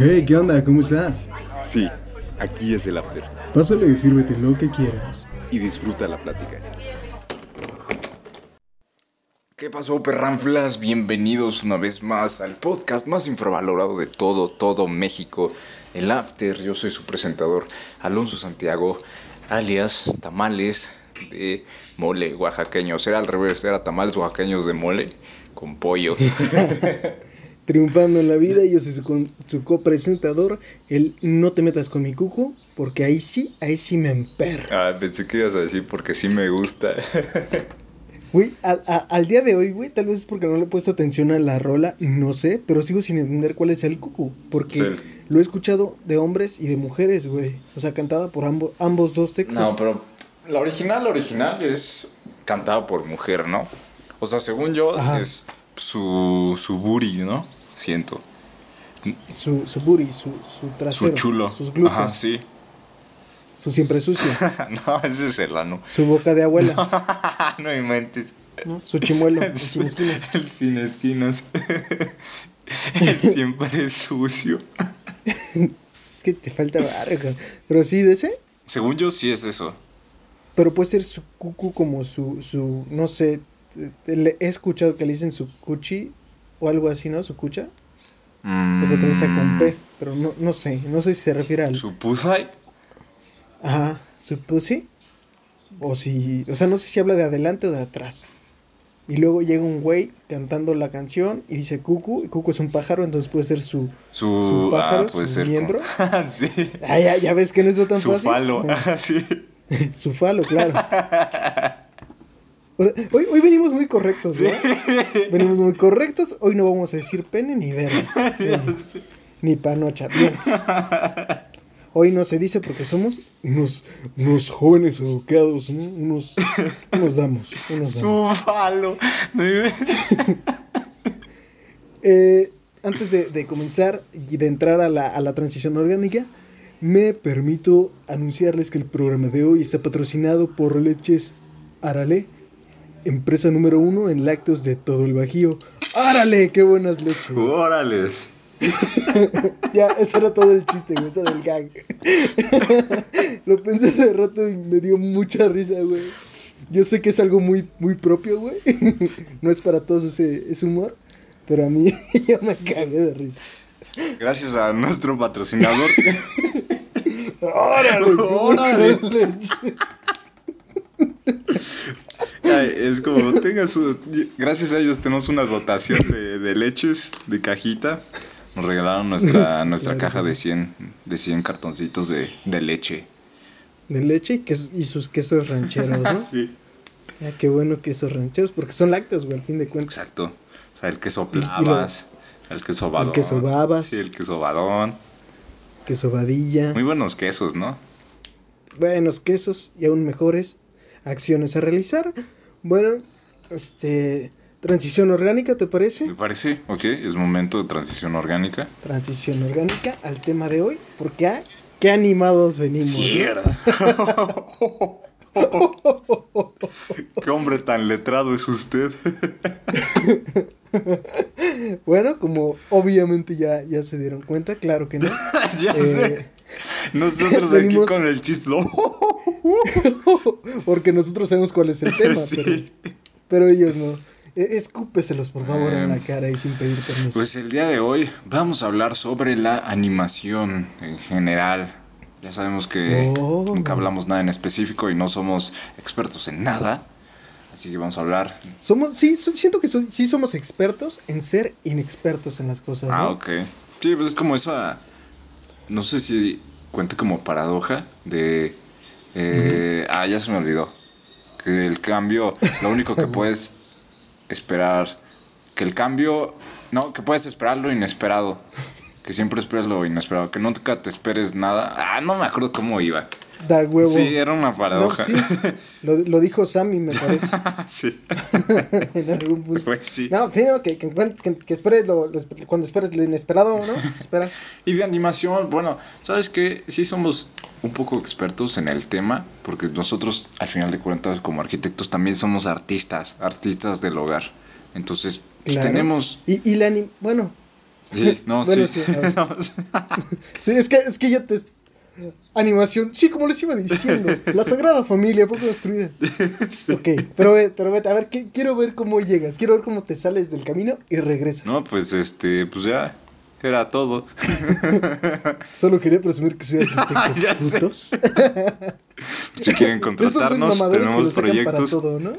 Hey, ¿qué onda? ¿Cómo estás? Sí, aquí es el after. Pásale y sírvete lo que quieras. Y disfruta la plática. ¿Qué pasó, perranflas? Bienvenidos una vez más al podcast más infravalorado de todo, todo México, el After. Yo soy su presentador, Alonso Santiago, alias Tamales de Mole Oaxaqueño. Era al revés, era Tamales Oaxaqueños de Mole con pollo. Triunfando en la vida, yo soy su, su copresentador, el No te metas con mi cuco, porque ahí sí, ahí sí me emperra. Ah, pensé que ibas a decir porque sí me gusta. Güey, al día de hoy, güey, tal vez es porque no le he puesto atención a la rola, no sé, pero sigo sin entender cuál es el cucu, porque lo he escuchado de hombres y de mujeres, güey. O sea, cantada por ambos ambos dos textos. No, pero la original, la original es cantada por mujer, ¿no? O sea, según yo, es su, su booty, ¿no? Siento. Su, su booty, su, su trasero. Su chulo. Sus glúteos. Ajá, sí. Su siempre sucio. no, ese es el ano. Su boca de abuela. no inventes. ¿No? Su chimuelo, el sin esquinas. El sin esquinas. el siempre sucio. es que te falta barrio. Pero sí, de ese. Según yo, sí es eso. Pero puede ser su cucu como su, su, no sé, he escuchado que le dicen su cuchi o algo así, ¿no? Su cucha. O sea, también está con P, pero no, no sé, no sé si se refiere al... ¿Su pusay? Ajá, su pussy. O si, o sea, no sé si habla de adelante o de atrás. Y luego llega un güey cantando la canción y dice Cucu, y Cucu es un pájaro, entonces puede ser su, su, pájaro, ah, su miembro. sí. Ah, ya, ya, ves que no está tan su fácil. Su falo, sí. su falo, claro. Hoy, hoy venimos muy correctos, ¿no? Venimos muy correctos. Hoy no vamos a decir pene ni verga. Ni panocha. Hoy no se dice porque somos unos, unos jóvenes educados, ¿no? unos, unos damos. Unos Su falo. eh, antes de, de, comenzar y de entrar a la, a la transición orgánica, me permito anunciarles que el programa de hoy está patrocinado por Leches Arale empresa número uno en lácteos de todo el Bajío. ¡Árale! ¡Qué buenas leches! ¡Órales! ya, ese era todo el chiste, güey, ese era el gag. Lo pensé de rato y me dio mucha risa, güey. Yo sé que es algo muy, muy propio, güey. no es para todos ese, ese humor, pero a mí ya me cagué de risa. Gracias a nuestro patrocinador. ¡Órale! ¡Órale! Es como, tenga su. Gracias a ellos tenemos una dotación de, leches de cajita. Nos regalaron nuestra, nuestra caja de 100, de 100 cartoncitos de, leche. De leche y, sus quesos rancheros, ¿no? sí. Ya, qué bueno quesos rancheros, porque son lácteos, güey, al fin de cuentas. Exacto. O sea, el queso plavas, el queso badón. El queso babas. Sí, el queso badón. Queso vadilla. Muy buenos quesos, ¿no? Buenos quesos y aún mejores acciones a realizar. Bueno, este. Transición orgánica, ¿te parece? Me parece, ok, es momento de transición orgánica. Transición orgánica al tema de hoy, porque ¿ah? qué animados venimos. Qué hombre tan letrado es usted. bueno, como obviamente ya, ya se dieron cuenta, claro que no. ya sé. Eh, Nosotros aquí con el chiste. Porque nosotros sabemos cuál es el tema, pero, ellos no. E, escúpeselos, por favor, en la em, cara y sin pedir permiso. Pues el día de hoy vamos a hablar sobre la animación en general. Ya sabemos que oh. nunca hablamos nada en específico y no somos expertos en nada. Así que vamos a hablar. Somos, sí, siento que sí somos expertos en ser inexpertos en las cosas. Ah, ok. Sí, pues es como esa. No sé si cuenta como paradoja de eh, ah, ya se me olvidó. Que el cambio, lo único que puedes esperar, que el cambio, no, que puedes esperar lo inesperado. Que siempre esperas lo inesperado, que nunca te esperes nada. Ah, no me acuerdo cómo iba. Da huevo. Sí, era una paradoja. lo, lo, dijo Sammy, me parece. sí. en algún punto. Pues sí. No, sí, no, que, que, que esperes lo, cuando esperes lo inesperado, ¿no? Espera. y de animación, bueno, ¿sabes qué? Sí somos un poco expertos en el tema, porque nosotros, al final de cuentas, como arquitectos, también somos artistas, artistas del hogar. Entonces, pues, tenemos... Y, y la bueno, Sí, no, Bueno, sí. sí. No, es, que, es que ya te... Animación, sí, como les iba diciendo, la Sagrada Familia fue construida. Ok, pero, pero vete, a ver, que- quiero ver cómo llegas, quiero ver cómo te sales del camino y regresas. No, pues este, pues ya, era todo. Solo quería presumir que soy arquitecto. Ya sé. putos. Si quieren contratarnos, tenemos proyectos. todo, ¿no?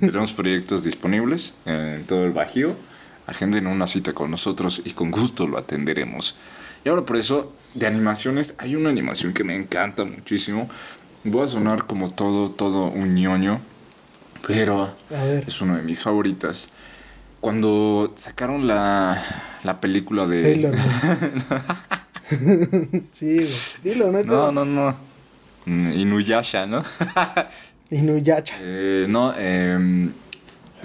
Tenemos proyectos disponibles en todo el Bajío. Agenden una cita con nosotros y con gusto lo atenderemos. Y ahora por eso, de animaciones, hay una animación que me encanta muchísimo. Voy a sonar como todo, todo un ñoño, pero es una de mis favoritas. Cuando sacaron la, la película de... Sailor Moon. sí, güey. Dilo, ¿no? No, no, no. Mm, Inuyasha, ¿no? Inuyasha. Eh, no, em,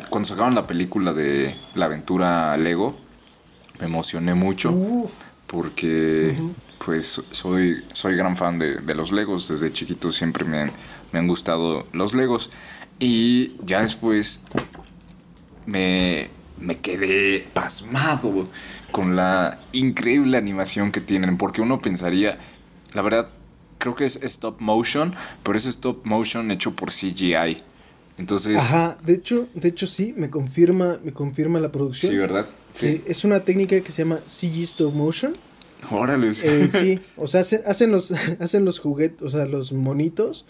cuando sacaron la película de La aventura Lego, me emocioné mucho Uf. Porque pues soy, soy gran fan de, de los Legos. Desde chiquito siempre me han, me han gustado los Legos. Y ya después me, me quedé pasmado con la increíble animación que tienen. Porque uno pensaría, la verdad, creo que es stop motion, pero es stop motion hecho por CGI. Entonces, Ajá, de hecho, de hecho sí, me confirma, me confirma la producción. sí, ¿verdad? Sí, es una técnica que se llama CG Stop Motion. Órale. Eh, sí, o sea, hacen, hacen los hacen los juguetes, o sea, los monitos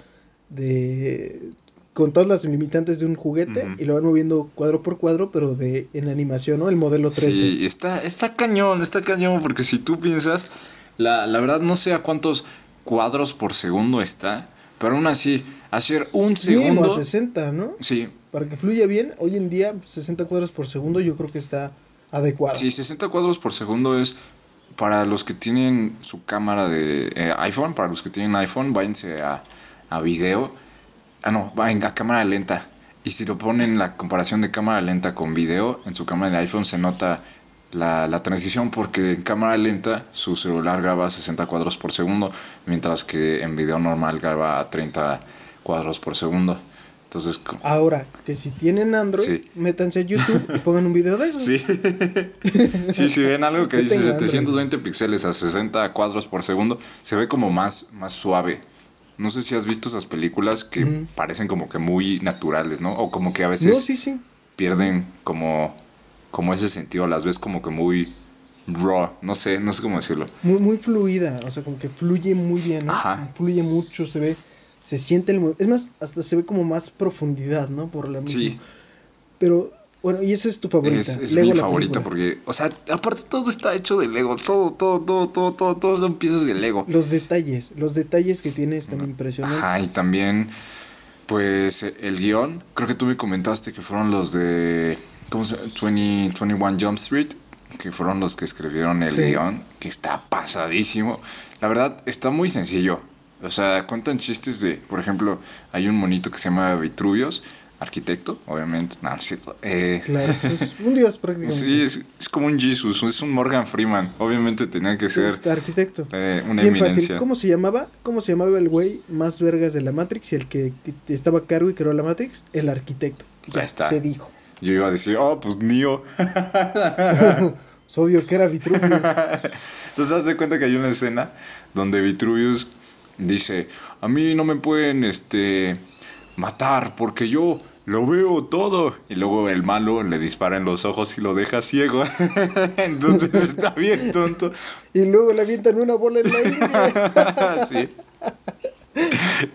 de con todas las limitantes de un juguete y lo van moviendo cuadro por cuadro, pero de en animación, ¿no? El modelo 13. Sí, está, está cañón, está cañón, porque si tú piensas, la, la verdad no sé a cuántos cuadros por segundo está, pero aún así, hacer un Mínimo a segundo... 60, ¿no? Sí, Para que fluya bien, hoy en día 60 cuadros por segundo yo creo que está adecuado. sí, 60 cuadros por segundo es para los que tienen su cámara de eh, iPhone, para los que tienen iPhone, váyanse a, a video. Ah, no, vayan a cámara lenta. Y si lo ponen la comparación de cámara lenta con video, en su cámara de iPhone se nota la, la transición porque en cámara lenta su celular graba 60 cuadros por segundo, mientras que en video normal graba a 30 cuadros por segundo. Entonces, Ahora, que si tienen Android, Sí. métanse a YouTube y pongan un video de eso. Sí. sí, si ven algo que dice tengo Android. 720 píxeles a 60 cuadros por segundo, se ve como más, más suave. No sé si has visto esas películas que parecen como que muy naturales, ¿no? O como que a veces No, sí, sí. pierden como, como ese sentido, las ves como que muy raw, no sé, no sé cómo decirlo. Muy, muy fluida, o sea, como que fluye muy bien, ¿no? Ajá. Fluye mucho, se ve, se siente el... mo- Es más, hasta se ve como más profundidad, ¿no? Por la misma. Sí, Pero, bueno, y esa es tu favorita. es, es Lego mi favorita película. porque, o sea, aparte todo está hecho de Lego, todo, todo, todo, todo, todo, todo son piezas de Lego. Los detalles, los detalles que tiene están impresionantes. Ajá, y también, pues, el guion, creo que tú me comentaste que fueron los de, ¿cómo se 20, 21 Jump Street, que fueron los que escribieron el Sí. guion, que está pasadísimo. La verdad, está muy sencillo. O sea, cuentan chistes de, por ejemplo, hay un monito que se llama Vitruvios, arquitecto, obviamente, no, es cierto. Eh, Claro, pues es un dios prácticamente. sí, es, es como un Jesus, es un Morgan Freeman. Obviamente tenía que ser Arquitecto. eh, una Bien eminencia. fácil. ¿Cómo se llamaba? ¿Cómo se llamaba el güey más vergas de la Matrix y el que, estaba a cargo y creó la Matrix? El arquitecto. Ya está. se dijo. Yo iba a decir, oh, pues Neo. Es obvio que era Vitruvio. Entonces, haz de cuenta que hay una escena donde Vitruvius dice: A mí no me pueden este, matar porque yo lo veo todo. Y luego el malo le dispara en los ojos y lo deja ciego. Entonces está bien tonto. y luego le avientan una bola en la sí.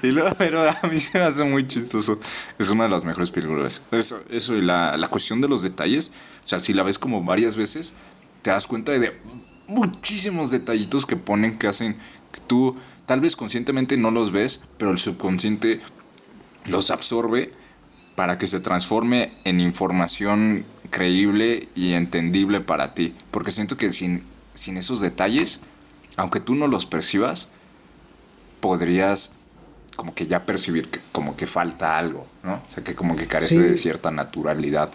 Y luego, pero a mí se me hace muy chistoso. Es una de las mejores películas. Eso, eso y la, la cuestión de los detalles. O sea, si la ves como varias veces, te das cuenta de muchísimos detallitos que ponen que hacen que tú tal vez conscientemente no los ves, pero el subconsciente los absorbe para que se transforme en información creíble y entendible para ti. Porque siento que sin, sin esos detalles, aunque tú no los percibas, podrías como que ya percibir que como que falta algo, ¿no? O sea, que como que carece Sí. de cierta naturalidad.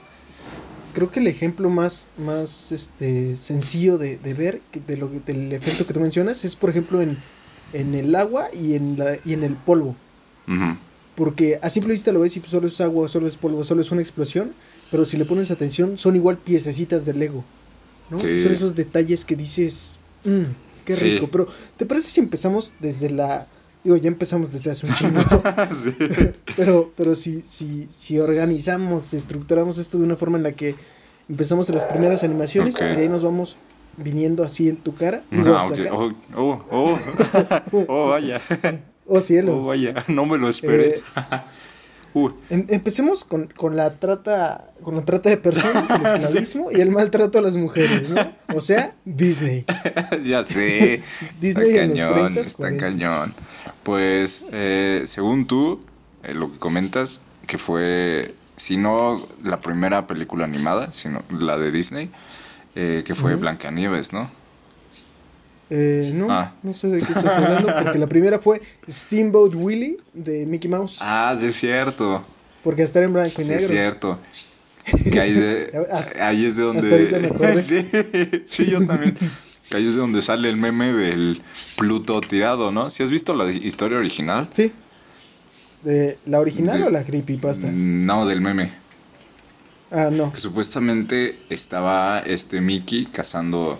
Creo que el ejemplo más, más este, sencillo de, de ver que de lo del efecto que tú mencionas es, por ejemplo, en, en el agua y en, la, y en el polvo. Porque a simple vista lo ves y solo es agua, solo es polvo, solo es una explosión. Pero si le pones atención, son igual piececitas de Lego. ¿no? Sí. Son esos detalles que dices, mmm, qué Sí. rico. Pero, ¿te parece si empezamos desde la... Digo, ya empezamos desde hace un chingo. Sí. pero pero si, si, si organizamos, estructuramos esto de una forma en la que empezamos en las primeras animaciones y de ahí nos vamos viniendo así en tu cara. Ah, digo, acá. Oh, oh, oh. Oh, vaya. Oh, cielos. Oh, vaya. No me lo esperé. Eh, Uh, Em- empecemos con, con la trata con la trata de personas, el esclavismo y el maltrato a las mujeres, ¿no? O sea, Disney. ya sé. Disney está cañón, 30s, está 40s. cañón. Pues, eh, según tú, eh, lo que comentas, que fue, si no la primera película animada, sino la de Disney, eh, que fue Ujú. Blancanieves, ¿no? Eh, no, Ah. no sé de qué estás hablando, porque la primera fue Steamboat Willie de Mickey Mouse, Ah, sí es cierto. porque hasta era en blanco y Sí negro. es cierto. Que ahí, de, Hasta- ahí es de donde... sí, sí, yo también. Que ahí es de donde sale el meme del Pluto tirado, ¿no? Si has visto la historia original? Sí. De, ¿La original De- o la creepypasta? No, del meme. Ah, no. Que supuestamente estaba este Mickey cazando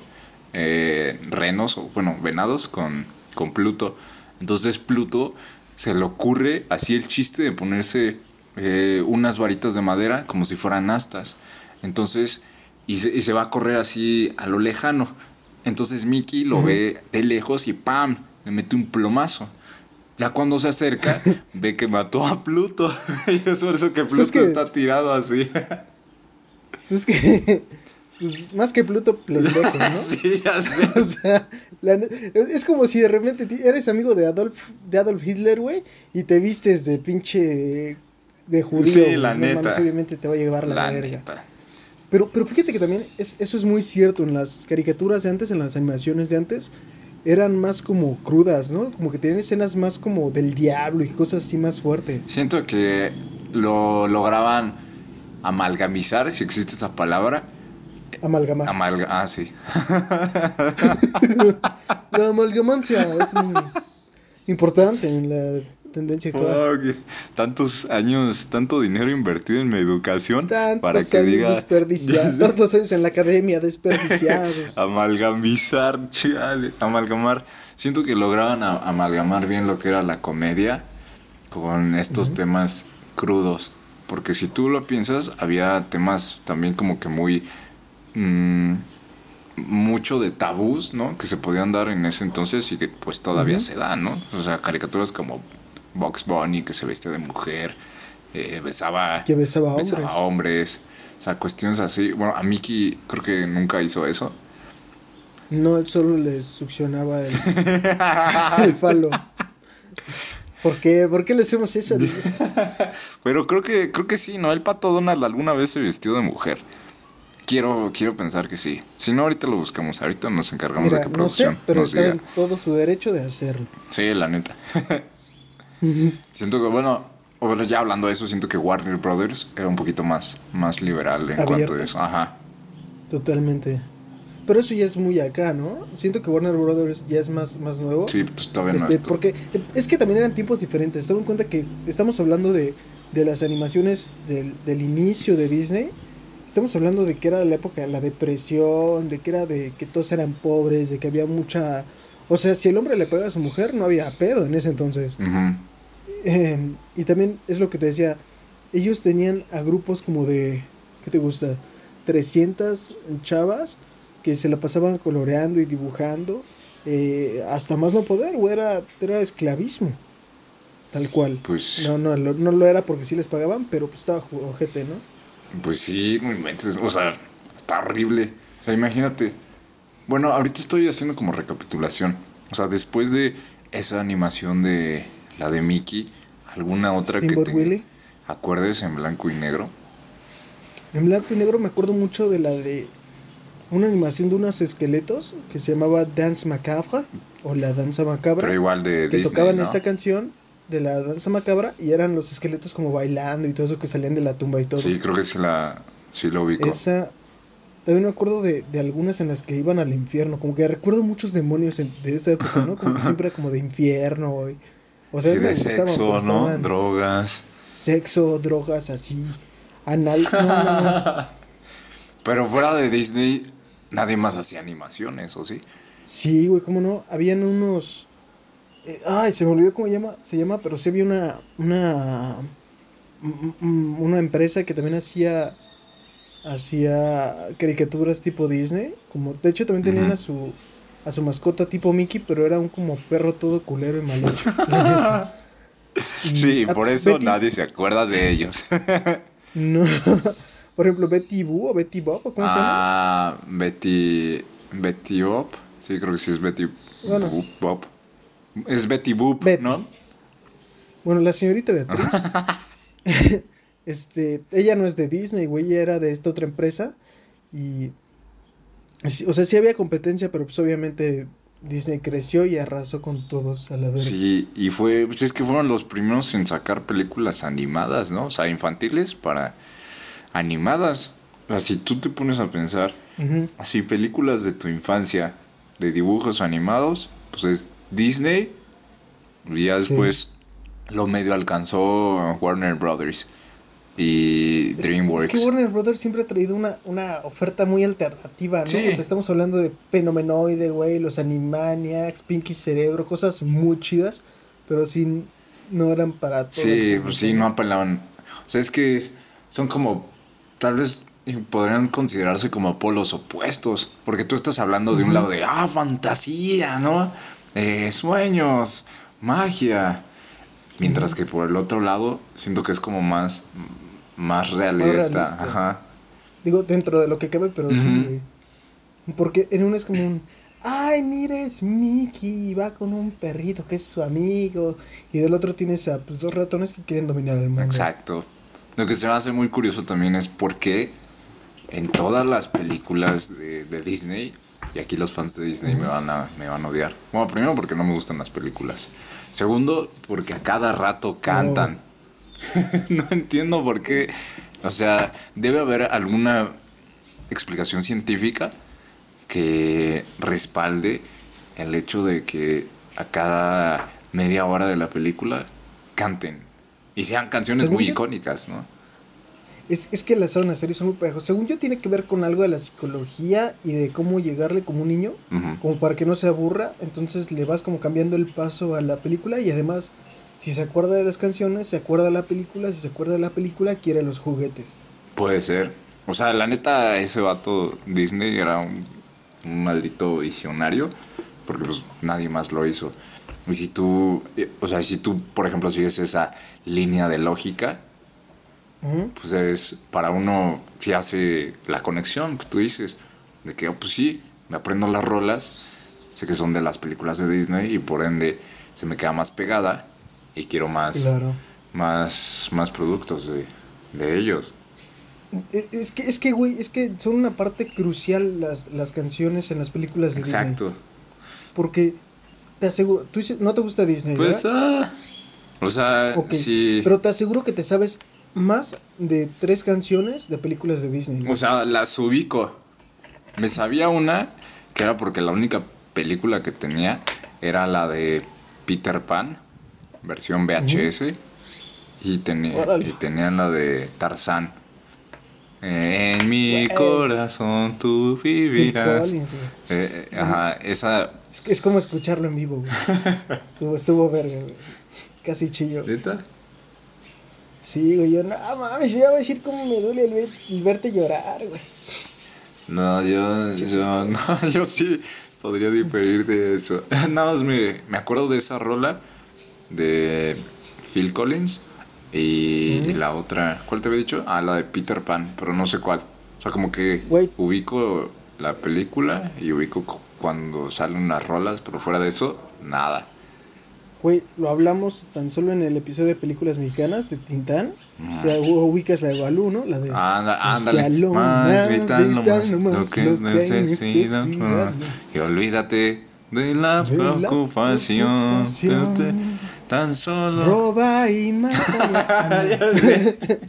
eh, renos, o bueno, venados con, con Pluto. Entonces Pluto se le ocurre así el chiste de ponerse eh, unas varitas de madera como si fueran astas. Entonces, y se, y se va a correr así a lo lejano. Entonces Mickey lo ve de lejos y ¡pam! Le mete un plomazo. Ya cuando se acerca, ve que mató a Pluto. y es por eso que Pues es Pluto que- está tirado así. Pues es que. pues, más que Pluto, pendejo, ¿no? sí, ya sé. O sea, la es como si de repente eres amigo de Adolf, de Adolf Hitler, güey, y te vistes de pinche de judío. Sí, la neta. mames, obviamente te va a llevar la, La verga. neta. Pero, pero fíjate que también es, eso es muy cierto. En las caricaturas de antes, en las animaciones de antes, eran más como crudas, ¿no? Como que tenían escenas más como del diablo y cosas así más fuertes. Siento que lo lograban amalgamizar, si existe esa palabra. Amalgamar. Amalga ah, sí. la amalgamancia es muy importante en la tendencia actual. Tantos años, tanto dinero invertido en mi educación Tantos para que años diga desperdiciados. Tantos años en la academia desperdiciados. amalgamizar, chale, amalgamar. Siento que lograban amalgamar bien lo que era la comedia con estos temas crudos. Porque si tú lo piensas, había temas también como que muy... mm, mucho de tabús, ¿no? Que se podían dar en ese entonces y que pues todavía se dan, ¿no? O sea, caricaturas como Box Bunny que se vestía de mujer, eh, besaba, Que besaba a besaba hombres. O sea, cuestiones así. Bueno, a Mickey creo que nunca hizo eso. No, él solo les succionaba el, el falo. ¿Por qué? ¿Por qué le hacemos eso? Pero creo que, creo que sí, ¿no? El pato Donald alguna vez se vistió de mujer. Quiero, quiero pensar que sí. Si no, ahorita lo buscamos. Ahorita nos encargamos Mira, de que no sé, pero nos está diga. en todo su derecho de hacerlo. Sí, la neta. siento que, bueno, ya hablando de eso, siento que Warner Brothers era un poquito más, más liberal en cuanto a eso. Ajá. Totalmente. Pero eso ya es muy acá, ¿no? Siento que Warner Brothers ya es más, más nuevo. Sí, pues, todavía no Este, es to- porque es que también eran tiempos diferentes. Toma en cuenta que estamos hablando de, de las animaciones del, del inicio de Disney. Estamos hablando de que era la época de la depresión, de que era de que todos eran pobres, de que había mucha... O sea, si el hombre le pega a su mujer, no había pedo en ese entonces. Eh, y también es lo que te decía, ellos tenían a grupos como de, ¿qué te gusta? 300 chavas que se la pasaban coloreando y dibujando, eh, hasta más no poder, o era, era esclavismo, tal cual. Pues, No, no, lo- no lo era porque sí les pagaban, pero pues estaba ojete, ¿no? pues sí. O sea, está horrible. O sea, imagínate. Bueno, ahorita estoy haciendo como recapitulación. O sea, después de esa animación de la de Mickey, ¿alguna otra que te Willie. acuerdes en blanco y negro? En blanco y negro me acuerdo mucho de la de una animación de unos esqueletos que se llamaba Dance Macabre, o la danza macabra. Pero igual de que Disney, tocaban ¿no? esta canción de la danza macabra y eran los esqueletos como bailando y todo eso que salían de la tumba y todo. Sí, creo que sí la sí lo ubico. Esa también me acuerdo de, de algunas en las que iban al infierno, como que recuerdo muchos demonios en- de esa época, ¿no? Como que siempre era como de infierno y O sea, Y de gustaban, sexo, ¿no? Drogas. Sexo, drogas, así. Anal. No, no, no. Pero fuera de Disney, nadie más hacía animaciones, ¿o sí? Sí, güey, cómo no. Habían unos. eh, ay, se me olvidó cómo llama, se llama, pero sí había una. Una. mm, mm, Una empresa que también hacía. Hacía caricaturas tipo Disney. Como, de hecho, también tenían a su. A su mascota tipo Mickey, pero era un como perro todo culero y mal hecho. Sí, por eso Betty- nadie se acuerda de ellos. No. Por ejemplo, Betty Boo o Betty Bob, ¿o ¿cómo se llama? ah, Betty. Betty Bob. Sí, creo que sí es Betty Bueno. Boop, Bob. Es Betty Boop, Betty. ¿no? Bueno, la señorita Beatriz. este, ella no es de Disney, güey, ella era de esta otra empresa. Y. O sea, sí había competencia, pero pues obviamente Disney creció y arrasó con todos a la verga. Sí, y fue. Pues es que fueron los primeros en sacar películas animadas, ¿no? O sea, infantiles para animadas. Si tú te pones a pensar, así películas de tu infancia, de dibujos animados, pues es Disney. Y ya Sí. después lo medio alcanzó Warner Brothers y Es- DreamWorks. Es que Warner Brothers siempre ha traído una, una oferta muy alternativa, ¿no? Sí. O sea, estamos hablando de Fenomenoide, güey, los Animaniacs, Pinky Cerebro, cosas muy chidas, pero sí no eran para todo. el Sí, pues sí, no apelaban. O sea, es que es- son como, tal vez podrían considerarse como polos opuestos, porque tú estás hablando de un lado de, ah, fantasía, ¿no? Eh, sueños, magia. Mientras que por el otro lado, siento que es como más, más realista. Ajá. Digo, dentro de lo que cabe, pero sí. Porque en uno es como un. Ay, mira, es Mickey, va con un perrito que es su amigo. Y del otro tienes a pues, dos ratones que quieren dominar el mundo. Exacto. Lo que se me hace muy curioso también es por qué en todas las películas de, de Disney, y aquí los fans de Disney me, van a, me van a odiar. Bueno, primero porque no me gustan las películas. Segundo, porque a cada rato cantan. no entiendo por qué. O sea, debe haber alguna explicación científica que respalde el hecho de que a cada media hora de la película canten. Y sean canciones muy yo- icónicas, ¿no? Es, es que las zonas series son muy pejos. Según yo, tiene que ver con algo de la psicología y de cómo llegarle como un niño, como para que no se aburra. Entonces le vas como cambiando el paso a la película y además, si se acuerda de las canciones, se acuerda de la película. Si se acuerda de la película, quiere los juguetes. Puede ser. O sea, la neta, ese vato Disney era un, un maldito visionario. Porque pues nadie más lo hizo. Y si tú, eh, o sea, si tú, por ejemplo, sigues esa línea de lógica, Pues es para uno si hace la conexión que tú dices de que oh, pues sí me aprendo las rolas sé que son de las películas de Disney y por ende se me queda más pegada y quiero más Claro. más más productos de, de ellos E- Es que, es que, güey, es que son una parte crucial las, las canciones en las películas de exacto Disney. Porque te aseguro, tú dices, no te gusta Disney, pues ¿verdad? ah, o sea Ok, sí Pero te aseguro que te sabes más de tres canciones de películas de Disney. o sea las ubico me sabía una que era porque la única película que tenía era la de Peter Pan versión VHS y tenía y tenían la de Tarzán en mi corazón tú vivirás Collins. Eh, eh, ajá esa Es, es como escucharlo en vivo, güey. estuvo, estuvo verga, güey. Casi chillo. ¿neta? Sí, güey, yo, no mames, yo ya voy a decir cómo me duele el, ver- el verte llorar, güey. No, yo, yo, no, yo sí podría diferir de eso. Nada más me, me acuerdo de esa rola de Phil Collins y, y la otra, ¿cuál te había dicho? Ah, la de Peter Pan, pero no sé cuál. O sea, como que ubico la película y ubico cu- cuando salen las rolas, pero fuera de eso, nada. Güey, lo hablamos tan solo en el episodio de películas mexicanas de Tintán. O sea, u- ubicas la de Balú, ¿no? La de. Anda, ándale. ya más vital, lo más, lo que necesidad. Y olvídate de la De la preocupación. Te- te- Tan solo. Roba y mata. Qué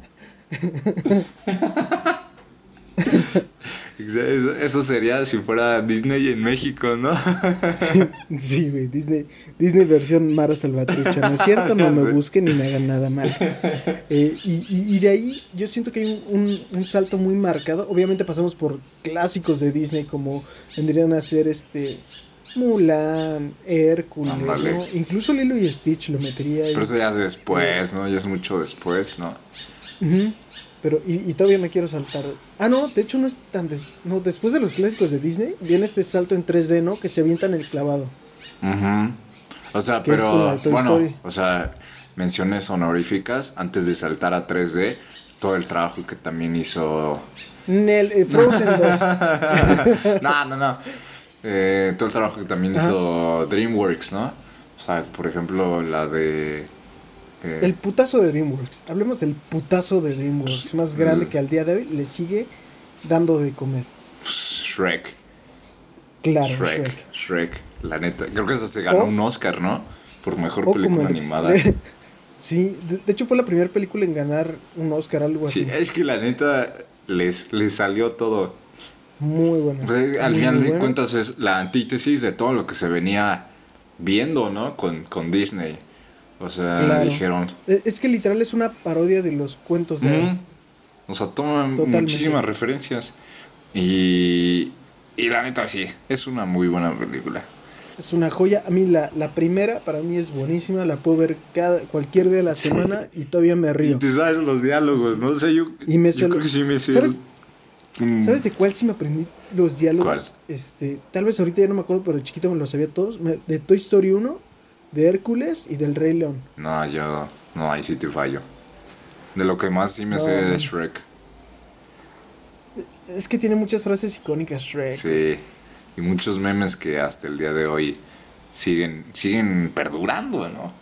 Eso, eso sería si fuera Disney en México, ¿no? sí, güey, Disney, Disney versión Mara Salvatrucha, ¿no es cierto? No me busquen ni me hagan nada mal. Eh, y, y, y, de ahí yo siento que hay un, un, un, salto muy marcado. Obviamente pasamos por clásicos de Disney como vendrían a ser este Mulan, Hércules, ¿no? incluso Lilo y Stitch lo metería ahí. Pero eso ya es después, ¿no? Ya es mucho después, ¿no? Uh Pero, y, y, todavía me quiero saltar. Ah, no, de hecho no es tan. Des... No, después de los clásicos de Disney, viene este salto en 3D, ¿no? Que se avientan el clavado. Uh -huh. O sea, pero. Bueno, Story. o sea, menciones honoríficas antes de saltar a 3D. Todo el trabajo que también hizo. Nel, eh, Frozen 2. no, no, no. Eh, todo el trabajo que también Ajá. hizo DreamWorks, ¿no? O sea, por ejemplo, la de. Eh, el putazo de DreamWorks. Hablemos del putazo de DreamWorks. Más grande que al día de hoy le sigue dando de comer. Shrek. Claro, Shrek. Shrek. Shrek. La neta. Creo que esa se ganó un Oscar, ¿no? Por mejor película animada. sí, de, de, hecho fue la primera película en ganar un Oscar, algo sí, así. Sí, es que la neta les, les salió todo. Muy bueno. Pues, al muy, final muy de bueno. cuentas es la antítesis de todo lo que se venía viendo, ¿no? Con, con Disney. O sea, Claro. dijeron. Es que literal es una parodia de los cuentos de. "Ujú". O sea, toman Totalmente. muchísimas referencias. Y, y la neta sí, es una muy buena película. Es una joya. A mí la, la primera para mí es buenísima. La puedo ver cada, cualquier día de la Sí. semana y todavía me Y río. te sabes los diálogos, ¿no? O sea, yo, Y me yo solo- creo que sí me sé. ¿Sabes? Mm, ¿Sabes de cuál sí me aprendí los diálogos? ¿Cuál? Este, tal vez ahorita ya no me acuerdo, pero chiquito me los sabía todos. Me- De Toy Story 1, de Hércules y del Rey León. No, yo. No, ahí sí te fallo. De lo que más sí me No, sé de. Shrek. Es que tiene muchas frases icónicas Shrek. Sí. Y muchos memes que hasta el día de hoy siguen, siguen perdurando, ¿no?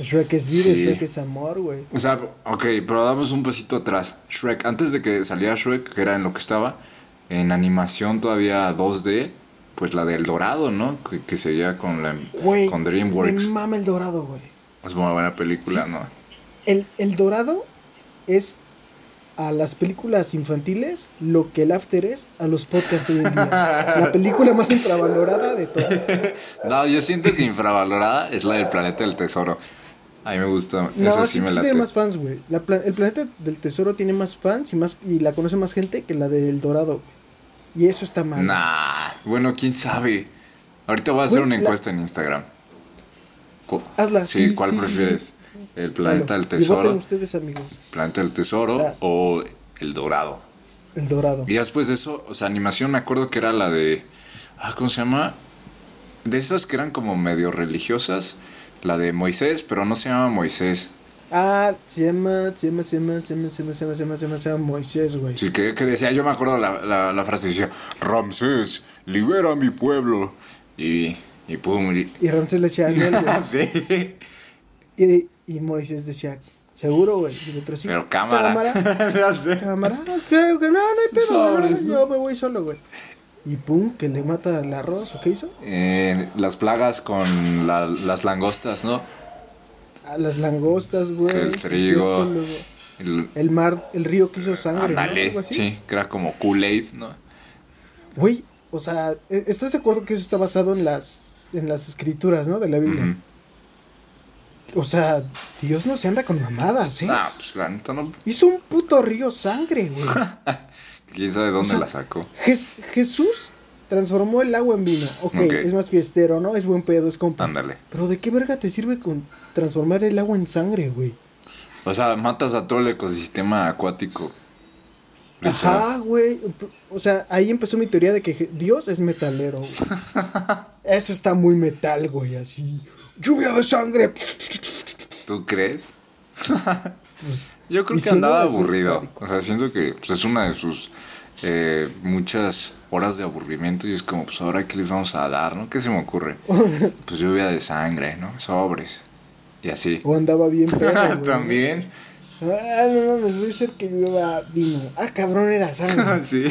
Shrek es vida, Sí. Shrek es amor, güey. O sea, ok, pero damos un pasito atrás. Shrek, antes de que saliera Shrek, que era en lo que estaba, en animación todavía 2D, pues la del Dorado, ¿no? Que, que seguía con, la, con me DreamWorks. mama el dorado, güey. Es una buena película, ¿no? El, el dorado es a las películas infantiles lo que el after es a los podcasts de hoy en día. La película más infravalorada de todas. No, yo siento que infravalorada es la del Planeta del Tesoro. A mí me gusta, No, esa sí, sí me late. tiene más fans, güey. La pla- el planeta del tesoro tiene más fans y más y la conoce más gente que la del dorado. Y eso está mal. Nah, bueno, quién sabe. Ahorita voy a hacer una la- encuesta en Instagram. Cu- Hazla, Sí, sí, ¿cuál sí, sí, prefieres? ¿El Planeta del Tesoro? ustedes, amigos. ¿Planeta del Tesoro o el Dorado? El dorado. Y después de eso, o sea, animación me acuerdo que era la de. Ah, ¿cómo se llama? De esas que eran como medio religiosas. La de Moisés, pero no se llama Moisés. Ah, se llama, se llama, se llama, se llama, se llama, se llama, se llama, se llama, se llama Moisés, güey. Sí, que, que decía, yo me acuerdo la, la, la frase decía, Ramsés, libera a mi pueblo. Y, y pum, y- Y Ramsés le decía güey. sí. Y, y Moisés decía, seguro, güey. Otro sí. Pero cámara. Cámara. Cámara. ¿Qué? Que No, no hay pedo. Sobres, no, ¿no? yo me voy solo, güey. Y pum, que le mata el arroz. ¿O qué hizo? Eh, las plagas con la- las langostas, ¿no? A las langostas, güey. El trigo. El, El mar, el río que hizo sangre. ¿no? ándale, Algo así. sí, que era como Kool-Aid, ¿no? Güey, o sea, ¿e- ¿estás de acuerdo que eso está basado en las, en las escrituras, ¿no? De la Biblia. O sea, Dios no se anda con mamadas, ¿eh? Nah, pues la neta no. Hizo un puto río sangre, güey. ¿Quién sabe dónde O sea, la sacó? Jes- Jesús transformó el agua en vino. ok, Ok. es más fiestero, ¿no? Es buen pedo, es compa. Ándale. Pero ¿de qué verga te sirve con transformar el agua en sangre, güey? O sea, matas a todo el ecosistema acuático. Literal. Ajá, güey. O sea, ahí empezó mi teoría de que Dios es metalero. güey. Eso está muy metal, güey, así. Lluvia de sangre. ¿Tú crees? Pues, Yo creo que andaba aburrido. O sea, siento que pues, es una de sus eh, muchas horas de aburrimiento y es como, pues ahora qué les vamos a dar, ¿no? ¿Qué se me ocurre? Pues lluvia de sangre, ¿no? Sobres. Y así. O andaba bien pedo. También. Ah, no mames, voy a ser que llueva vino. Ah, cabrón, era sangre. sí.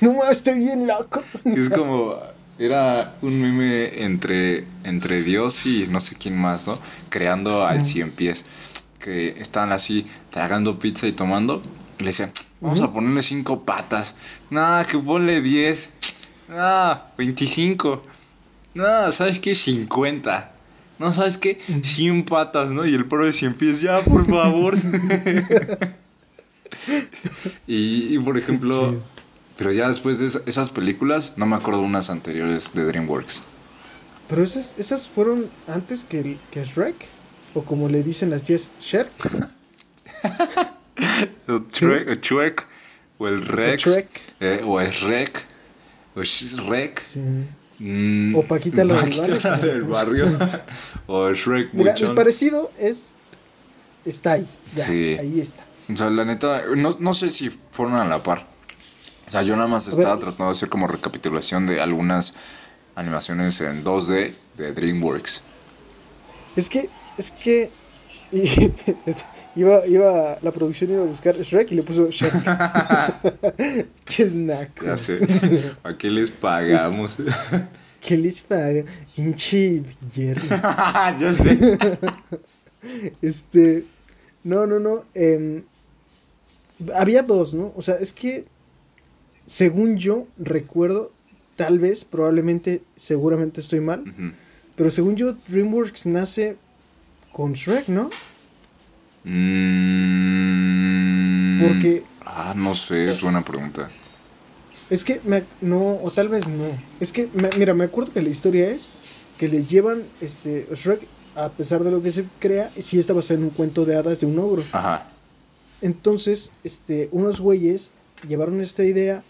No mames, estoy bien loco. Es como. Era un meme entre, entre Dios y no sé quién más, ¿no? Creando al cien pies. Que estaban así tragando pizza y tomando. Le decían, vamos a ponerle cinco patas. Nada, que ponle 10. Nada, 25. Nada, ¿sabes qué? 50. No, ¿sabes qué? 100 patas, ¿no? Y el pro de 100 pies, ya, por favor. y, y, por ejemplo, pero ya después de esas películas, no me acuerdo unas anteriores de DreamWorks. Pero esas, esas fueron antes que, que Shrek. O como le dicen las tías, Shrek. Shrek, o el Rex. Eh, o es. O es Rek. Mm, o Paquita la del barrio. o Shrek Mira, el parecido es. Está ahí. Ya, ahí está. O sea, la neta, no, no sé si fueron a la par. O sea, yo nada más estaba tratando de hacer como recapitulación de algunas animaciones en 2D de DreamWorks. Es que, es que iba, iba, la producción iba a buscar Shrek y le puso Shrek. Chesnack. Ya sé. ¿A qué les pagamos? ¿Qué les paga? Hinchi Jerry. ya sé. este. No, no, no. Eh, había dos, ¿no? O sea, es que. Según yo recuerdo, tal vez, probablemente, seguramente estoy mal. Pero según yo, DreamWorks nace con Shrek, ¿no? Mm, Porque. Ah, no sé, es buena pregunta. Es que, me, no, o tal vez no. Es que, mira, me acuerdo que la historia es que le llevan este Shrek, a pesar de lo que se crea, sí está basado en un cuento de hadas de un ogro. Ajá. Entonces, este, unos güeyes llevaron esta idea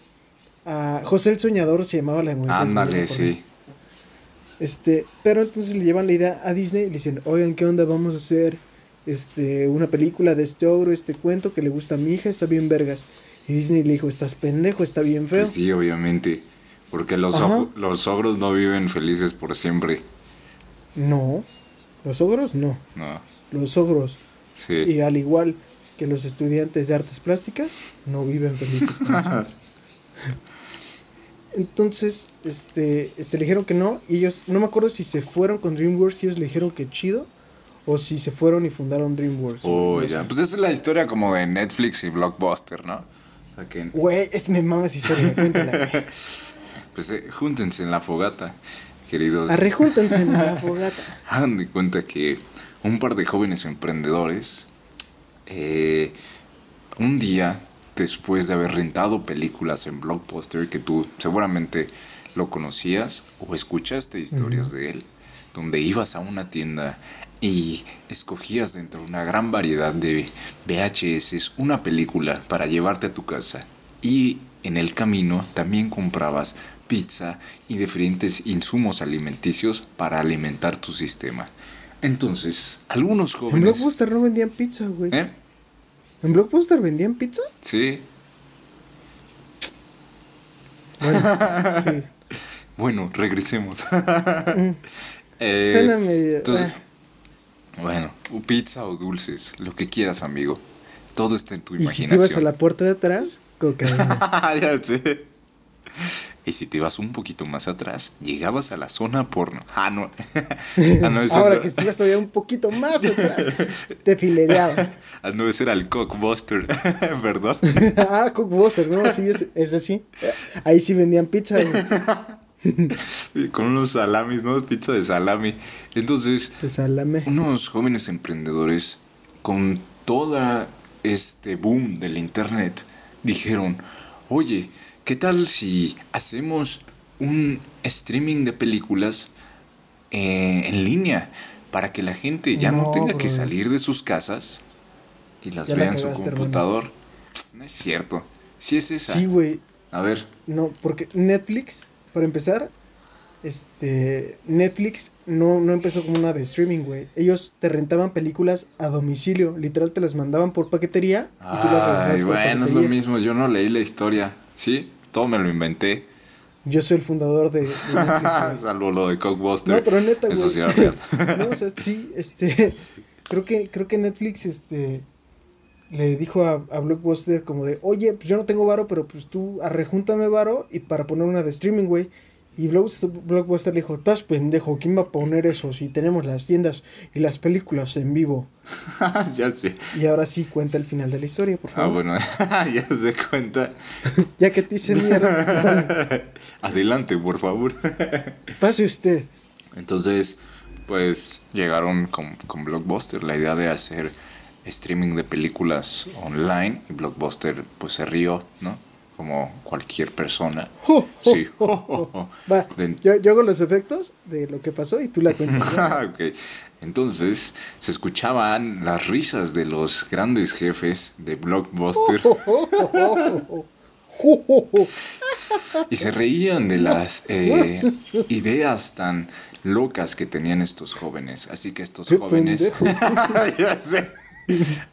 a José el Soñador, se llamaba la de Ándale, sí. Este, pero entonces le llevan la idea a Disney y le dicen, oigan, ¿qué onda? Vamos a hacer este, una película de este ogro, este cuento que le gusta a mi hija, está bien vergas. Y Disney le dijo, estás pendejo, está bien feo. Pues sí, obviamente. Porque los, los ogros no viven felices por siempre. No, los ogros no. No. Los ogros. Sí. Y al igual que los estudiantes de artes plásticas, no viven felices por siempre. Entonces, este, este, le dijeron que no, y ellos, no me acuerdo si se fueron con DreamWorks y ellos le dijeron que chido, o si se fueron y fundaron DreamWorks. Oh, ya. Pues esa es la historia como de Netflix y Blockbuster, ¿no? Güey, es mi mamá esa historia, cuéntala. pues eh, júntense en la fogata, queridos. Arrejúntense en la fogata. Hagan de cuenta que un par de jóvenes emprendedores, eh, un día después de haber rentado películas en Blockbuster, que tú seguramente lo conocías o escuchaste historias de él, donde ibas a una tienda y escogías dentro de una gran variedad de VHS una película para llevarte a tu casa y en el camino también comprabas pizza y diferentes insumos alimenticios para alimentar tu sistema. Entonces, algunos jóvenes... En Blockbuster no vendían pizza, güey. ¿Eh? ¿En Blockbuster vendían pizza? Sí. Bueno, sí. bueno regresemos. Mm. eh, Suena medio... entonces, ah. Bueno, pizza o dulces, lo que quieras, amigo. Todo está en tu Y si te imaginación. ibas a la puerta de atrás, cocaína. ya sé. Y si te ibas un poquito más atrás, llegabas a la zona porno. Ah, no. ah, no, Ahora no. que estuvieras todavía un poquito más atrás, te filereaba. Ah, no, ese era el Cockbuster, ¿verdad? ah, Cookbuster, ¿no? Sí, es, es así. Ahí sí vendían pizza. Con unos salamis, ¿no? Pizza de salami. Entonces, salame. unos jóvenes emprendedores con toda este boom del internet dijeron, oye, ¿qué tal si hacemos un streaming de películas eh, en línea para que la gente ya no, No, tenga que salir de sus casas y las Ya la vea en su hermano. computador? No es cierto. Si es esa. Sí, güey. A ver, No, porque Netflix, para empezar, este, Netflix no, no empezó como una de streaming, güey. Ellos te rentaban películas a domicilio, literal te las mandaban por paquetería. y tú las rentabas Ay, por bueno, es lo mismo. Yo no leí la historia. ¿Sí? Todo me lo inventé. Yo soy el fundador de, de Netflix. Salvo lo de Cockbuster. No, pero neta, güey. Eso sí era real. no, o sea, sí, este, creo que, creo que Netflix, este, le dijo a, a Blockbuster como de, oye, pues yo no tengo varo, pero pues tú arrejúntame varo y para poner una de streaming, güey. Y Blockbuster, le dijo, estás pendejo, ¿quién va a poner eso si tenemos las tiendas y las películas en vivo? ya sé. Y ahora sí cuenta el final de la historia, por Ah, favor. bueno, ya se cuenta. Ya que te hice mierda, Adelante, por favor. pase usted. Entonces, pues llegaron con, con Blockbuster la idea de hacer streaming de películas online y Blockbuster pues se rió, ¿no? Como cualquier persona. Jo, Sí. Va, De- yo, yo hago los efectos de lo que pasó y tú la cuentas. Entonces se escuchaban las risas de los grandes jefes de Blockbuster y se reían de las eh, ideas tan locas que tenían estos jóvenes. Así que estos jóvenes... ya sé.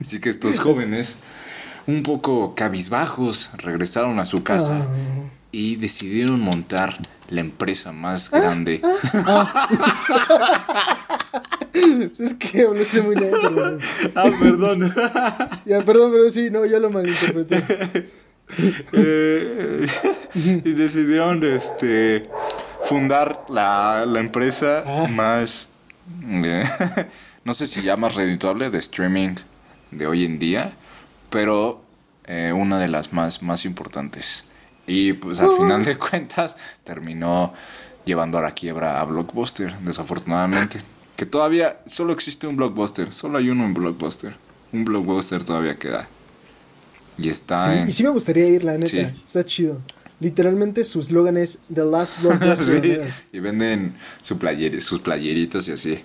Así que estos jóvenes, un poco cabizbajos, regresaron a su casa Ah. y decidieron montar la empresa más grande. Es que hablaste muy lento. ah, perdón. Ya, perdón, pero sí, no, yo lo malinterpreté. Eh, y decidieron este fundar la, la empresa Ah. más eh, no sé si ya más redituable de streaming de hoy en día pero eh, una de las más más importantes y pues al final de cuentas terminó llevando a la quiebra a Blockbuster desafortunadamente que todavía solo existe un Blockbuster solo hay uno en Blockbuster un Blockbuster todavía queda y está Sí, en y sí me gustaría ir, la neta. Sí. Está chido. Literalmente su eslogan es The Last Blockbuster Sí, y venden su player, sus playeritas y así.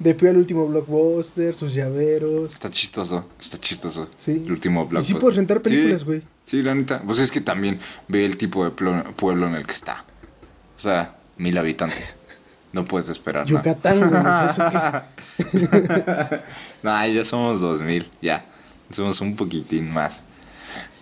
De fui al último Blockbuster, sus llaveros. Está chistoso, está chistoso. Sí. El último Y sí Blockbuster. puedes rentar películas, Sí, güey. Sí, la neta. Pues es que también ve el tipo de pueblo en el que está. O sea, mil habitantes. No puedes esperar nada. Yucatán, güey. o sea, eso que- Nah, ya somos dos mil, ya. Somos un poquitín más.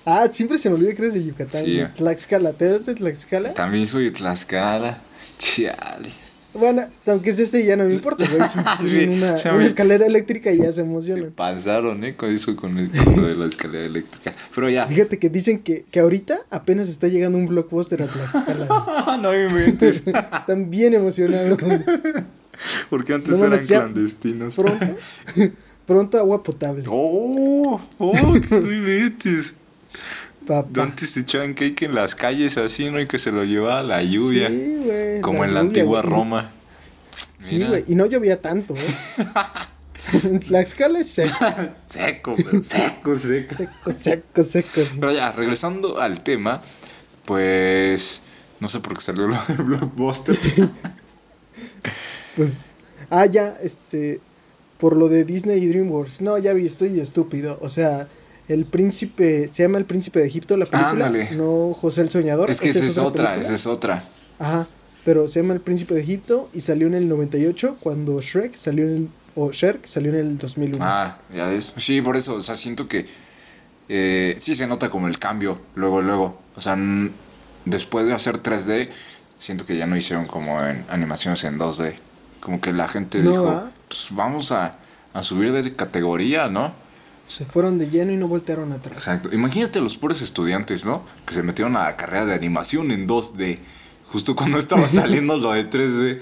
Ah, siempre se me olvida que eres de Yucatán. Sí. Tlaxcala, ¿te das de Tlaxcala? También soy de Tlaxcala. Chale. Bueno, aunque es este ya no me importa, güey. Una, se una escalera eléctrica y ya se Se emocionan. pasaron, ¿eh? Con eso, con el con de la escalera eléctrica. Pero ya. Fíjate que dicen que, que ahorita apenas está llegando un blockbuster a Tlaxcala. no me inventes. Están bien emocionados. Porque antes No eran clandestinos. Pronto, pronto agua potable. ¡Oh! ¡Oh! ¡No inventes! Papá. Antes se echaban cake en las calles así, ¿no? Y que se lo llevaba la lluvia. Sí, güey. como en la antigua güey. Roma. Sí, güey. Y no llovía tanto, ¿eh? En Tlaxcala es seco, Seco, pero seco, seco. seco, seco, seco. sí. Pero ya, regresando al tema, pues. No sé por qué salió lo de Blockbuster. Pues, ah, ya, este, por lo de Disney y DreamWorks. No, ya vi, estoy estúpido. O sea, el príncipe, se llama El Príncipe de Egipto la película, Ándale. no José el Soñador. es que esa es otra, película. esa es otra. Ajá, pero se llama El Príncipe de Egipto y salió en el 98 cuando Shrek salió en el, o Shrek salió en el 2001. Ah, ya ves. Sí, por eso, o sea, siento que eh, sí se nota como el cambio, luego, luego. O sea, después de hacer 3D, siento que ya no hicieron como en animaciones en 2D. Como que la gente No, dijo, ¿ah? pues vamos a, a subir de categoría, ¿no? Se fueron de lleno y no voltearon atrás. Exacto. Imagínate los pobres estudiantes, ¿no? Que se metieron a la carrera de animación en 2D. Justo cuando estaba saliendo lo de 3D.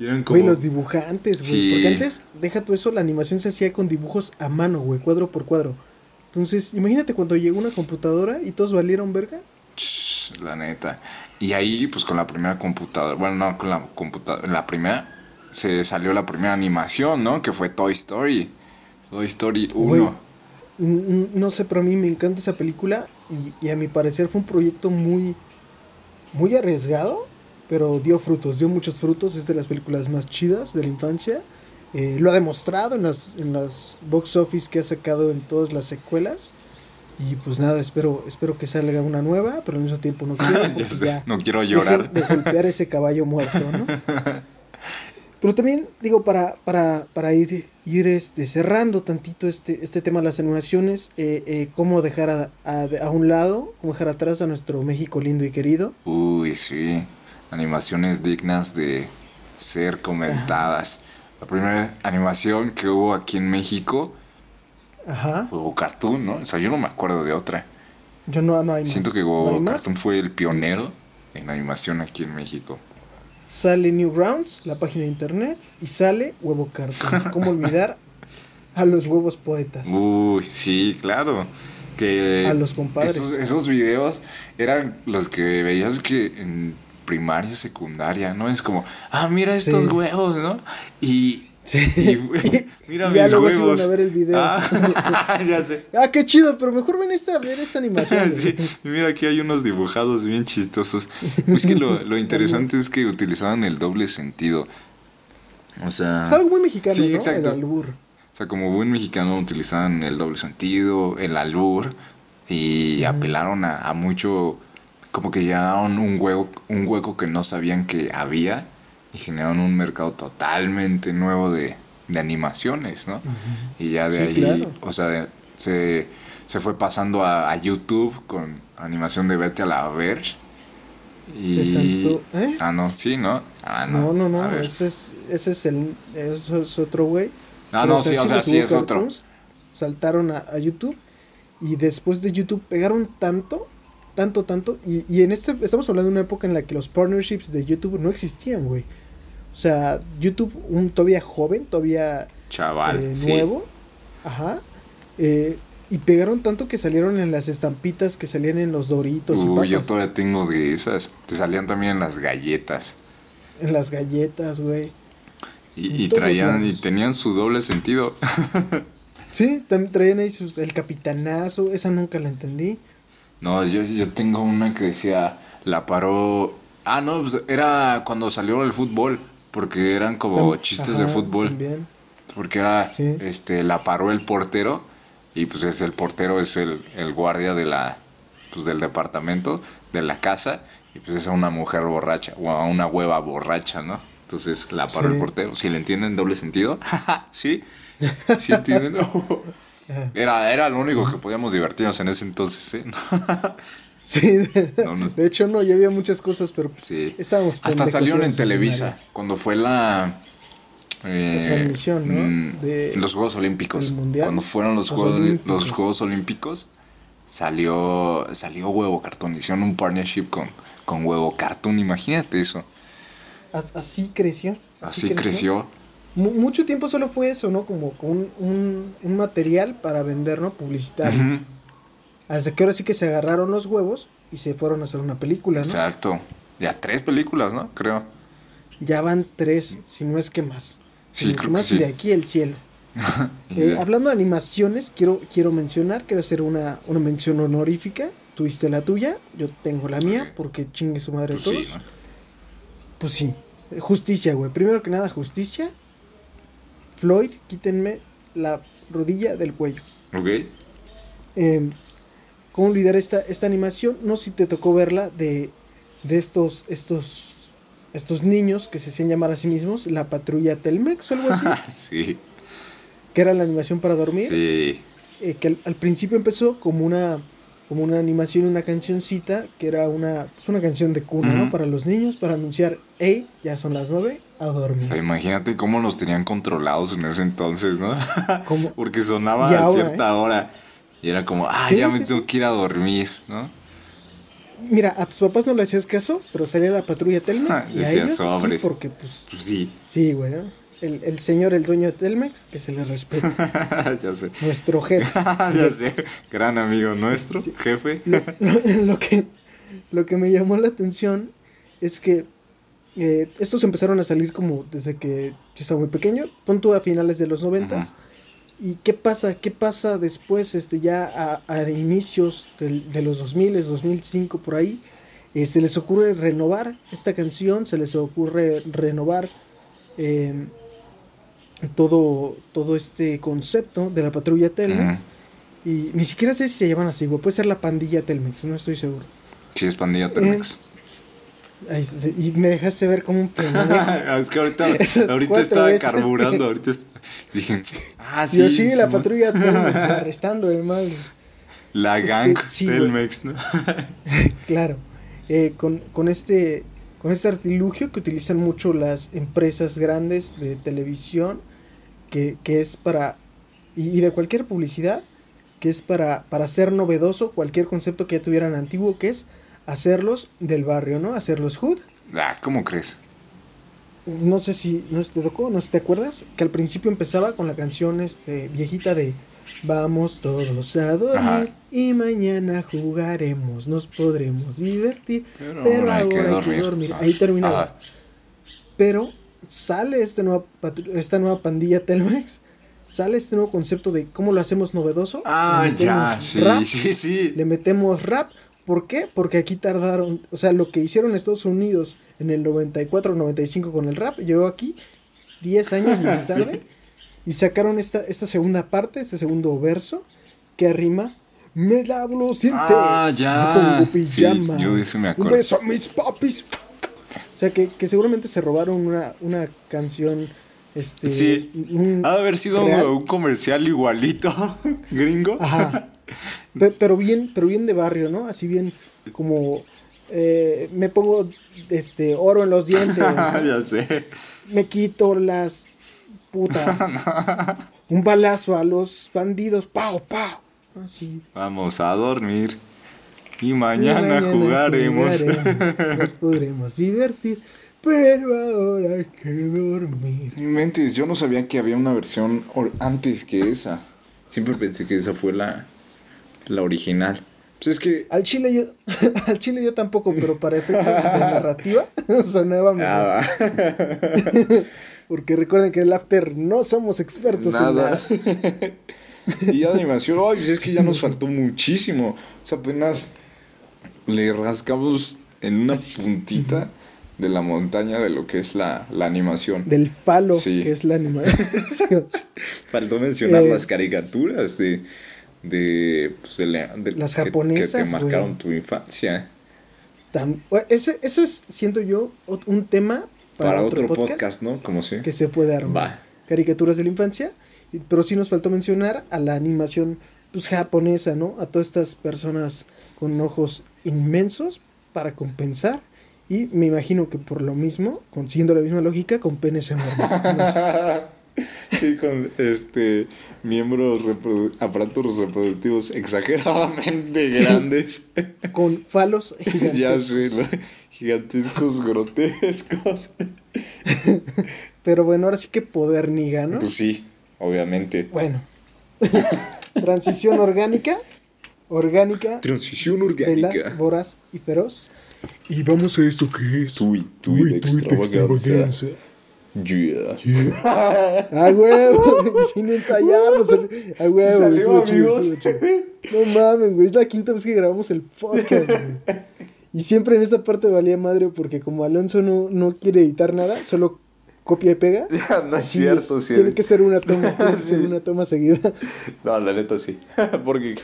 Y eran como... Güey, los dibujantes, güey. Sí. Porque antes, deja tú eso, la animación se hacía con dibujos a mano, güey, cuadro por cuadro. Entonces, imagínate cuando llegó una computadora y todos valieron verga. La neta. Y ahí, pues con la primera computadora, bueno, no con la computadora, la primera, se salió la primera animación, ¿no? Que fue Toy Story. Toy Story 1. Mm, mm, No sé, pero a mí me encanta esa película y, y a mi parecer fue un proyecto muy, muy arriesgado, pero dio frutos, dio muchos frutos. Es de las películas más chidas de la infancia. Eh, lo ha demostrado en las, en las box office que ha sacado en todas las secuelas. Y pues nada, espero, espero que salga una nueva, pero al mismo tiempo no quiero. Ya ya no quiero llorar. De golpear ese caballo muerto, ¿no? Pero también, digo, para, para, para ir, ir este, cerrando tantito este, este tema de las animaciones, eh, eh, cómo dejar a, a, a un lado, cómo dejar atrás a nuestro México lindo y querido. Uy, sí. Animaciones dignas de ser comentadas. La primera animación que hubo aquí en México Ajá. fue Cartoon, ¿no? O sea, yo no me acuerdo de otra. Yo no, no hay más. Siento que ¿No Go más? Cartoon fue el pionero en animación aquí en México. Sale Newgrounds, la página de internet, y sale Huevo Cartoon. ¿Cómo olvidar a los huevos poetas? Uy, sí, claro. Que A los compadres. Esos, esos videos eran los que veías que en primaria, secundaria, ¿no? Es como, ah, mira estos Sí. huevos, ¿no? Y, Sí. y, mira mis luego huevos. iban a ver el video. Ah, ya sé. Ah, qué chido, pero mejor ven esta, ver esta animación. Sí, mira, aquí hay unos dibujados bien chistosos. Es que lo, lo interesante es que utilizaban el doble sentido. O sea. Es algo muy mexicano, Sí, ¿no? exacto. El albur. O sea, como buen mexicano utilizaban el doble sentido, el albur, y apelaron a, a mucho, como que llenaron un hueco, un hueco que no sabían que había y generaron un mercado totalmente nuevo de, de animaciones, ¿no? Y ya de Sí, ahí, claro. o sea, de- se, se fue pasando a, a YouTube con animación de Vete a la Verge. Y... ¿eh? Ah, no, sí, ¿no? Ah, No, no, no, ver. ese es, ese es el, eso es otro güey. Ah, Pero, no, sí, o sea, sí es otro. Saltaron a, a YouTube y después de YouTube pegaron tanto, tanto, tanto. Y, y en este, estamos hablando de una época en la que los partnerships de YouTube no existían, güey. O sea, YouTube, un todavía joven, todavía Chaval, eh, sí. nuevo. Ajá. eh, y pegaron tanto que salieron en las estampitas que salían en los doritos y Uy, yo todavía tengo de esas. Te salían también las galletas. en las galletas, güey. Y, En traían, y tenían su doble sentido. Sí, también traían ahí sus, el capitanazo, esa nunca la entendí. No, yo, yo tengo una que decía, la paró. Ah, no, pues era cuando salió el fútbol. Porque eran como Tam- chistes de fútbol. También. Porque era, Sí. este, la paró el portero. Y pues es el portero es el, el guardia de la, pues del departamento, de la casa. Y pues es a una mujer borracha, o a una hueva borracha, ¿no? Entonces la paró el portero. Si le entienden doble sentido, sí. Sí entienden. Era, era lo único que podíamos divertirnos en ese entonces, ¿eh? Sí, de, No, no. de hecho no, ya había muchas cosas, pero Sí. estábamos Hasta salieron en Televisa, cuando fue la... eh, La transmisión, ¿no? mm, De- los Juegos Olímpicos. Cuando fueron los, Los Juegos, Olímpicos. los Juegos Olímpicos, salió, salió Huevo Cartoon. Hicieron un partnership con, con Huevo Cartoon. Imagínate eso. As- Así creció. Así creció. Mucho tiempo solo fue eso, ¿no? Como con un, un, un material para vender, ¿no? Publicitario. Ujú, Hasta que ahora sí que se agarraron los huevos y se fueron a hacer una película, ¿no? Exacto. Ya tres películas, ¿no? Creo. Ya van tres, si no es que más. Sí, creo que sí. y de aquí el cielo. Eh, hablando de animaciones, quiero, quiero mencionar, quiero hacer una, una mención honorífica. Tuviste la tuya, yo tengo la mía, porque chingue su madre pues todos. sí, ¿no? Pues sí, justicia, güey. Primero que nada, justicia. Floyd, quítenme la rodilla del cuello. Ok. Eh, ¿Cómo olvidar esta, esta animación? No sé si te tocó verla de, de estos, estos, estos niños que se hacían llamar a sí mismos la patrulla Telmex o algo así, sí. que era la animación para dormir. Sí. eh, que al, al principio empezó como una como una animación, una cancioncita, que era una, pues una canción de cuna, ¿no? Ujú. Para los niños, para anunciar, hey, ya son las nueve, a dormir. O sea, imagínate cómo los tenían controlados en ese entonces, ¿no? Porque sonaba a cierta hora. Y era como, ah, Sí, ya me sí, tengo que ir a dormir, ¿no? Mira, a tus papás no le hacías caso, pero salía la patrulla Telmex y a ellos sobres. sí, porque pues, Pues sí. sí, güey, ¿no? El, el señor, el dueño de Telmex, que se le respete. ya sé. Nuestro jefe. ya sé. Gran amigo nuestro, jefe. lo, lo- lo que, lo que me llamó la atención es que eh, estos empezaron a salir como desde que yo estaba muy pequeño, punto a finales de los noventas. ¿Y qué pasa? ¿Qué pasa después, este, ya a, a inicios del- de los 2000, 2005 por ahí? Eh, se les ocurre renovar esta canción, se les ocurre renovar eh, todo, todo este concepto de la patrulla Telmex. Y ni siquiera sé si se llaman así, güey. Puede ser la pandilla Telmex, no estoy seguro. Sí, es pandilla Telmex. Ay, y me dejaste ver como un pendejo. es que ahorita, ahorita estaba veces. carburando. Ahorita dije, ah, sí. Yo sí, la Simón. patrulla Telmex, arrestando el mal. La gang sí, güey. Telmex, ¿no? Claro. Eh, con, con este con este artilugio que utilizan mucho las empresas grandes de televisión, que, que es para, y, y de cualquier publicidad, que es para, para hacer novedoso cualquier concepto que ya tuvieran antiguo, que es hacerlos del barrio, ¿no? Hacerlos hood. ah, ¿cómo crees? no sé si no te tocó, no sé si te acuerdas, que al principio empezaba con la canción este viejita de Vamos todos a dormir Ajá. y mañana jugaremos, nos podremos divertir, Pero pero, ahora hay que dormir. dormir. Ahí terminaba. Ajá. Pero sale este nueva esta nueva pandilla Telmex, sale este nuevo concepto de cómo lo hacemos novedoso. Ah, ya, sí, rap, sí, sí. Le metemos rap. ¿Por qué? Porque aquí tardaron, o sea, lo que hicieron Estados Unidos en el 94 95 con el rap, llegó aquí 10 años más Sí. tarde y sacaron esta, esta segunda parte, este segundo verso, que arrima. Me lavo los dientes. Ah, ya. Me pongo Sí, pijama. yo de eso me acuerdo. Un beso a mis papis. O sea, que, que seguramente se robaron una, una canción. Este, Sí. un- Ha de haber sido real. un comercial igualito, gringo. Ajá. Pe- Pero bien, pero bien de barrio, ¿no? Así bien como eh, me pongo este oro en los dientes, ya sé. me quito las putas. Un balazo a los bandidos, pao, pao. Así. Vamos a dormir. Y mañana, jugaremos. jugaremos, Nos podremos divertir, pero ahora hay que dormir. Mentes, yo no sabía que había una versión antes que esa. Siempre pensé que esa fue la, la original. Pues es que. Al chile yo, al chile yo tampoco, pero para efectos de narrativa sonaba mejor. Nada. Porque recuerden que en el after no somos expertos en Nada. y animación, ay, pues es que ya nos faltó muchísimo. O sea, apenas le rascamos en una puntita de la montaña de lo que es la, la animación. Del falo, Sí. que es la animación. Faltó mencionar Eh, las caricaturas de. De, pues, de, la- de- Las que- que, japonesas, te marcaron tu infancia. Bueno, ese, eso es, siento yo, un tema para, Para, otro, otro podcast, podcast, ¿no? Como si. que se puede armar. Va. Caricaturas de la infancia, pero sí nos faltó mencionar a la animación pues, japonesa, ¿no? A todas estas personas con ojos inmensos para compensar. Y me imagino que por lo mismo, con- siguiendo la misma lógica, con penes enormes. Sí, con este miembros reprodu- aparatos reproductivos exageradamente grandes. con falos gigantes. ya sé, ¿no? gigantescos, grotescos. Pero bueno, ahora sí que poder ni gano. Pues sí, obviamente. Bueno. Transición orgánica. Orgánica. Transición Velas, orgánica. voraz y feroz. Y vamos a esto que es. Tuit, tuit extravaganza. Yeah. A huevo, sin ensayarnos. A huevo, salió, amigos. No mames, güey, es la quinta vez que grabamos el podcast, güey. Y siempre en esta parte valía madre porque como Alonso no, no quiere editar nada, solo copia y pega. Ya, no es cierto, sí. Tiene que ser una toma, tiene que ser una toma seguida. No, la neta sí. Porque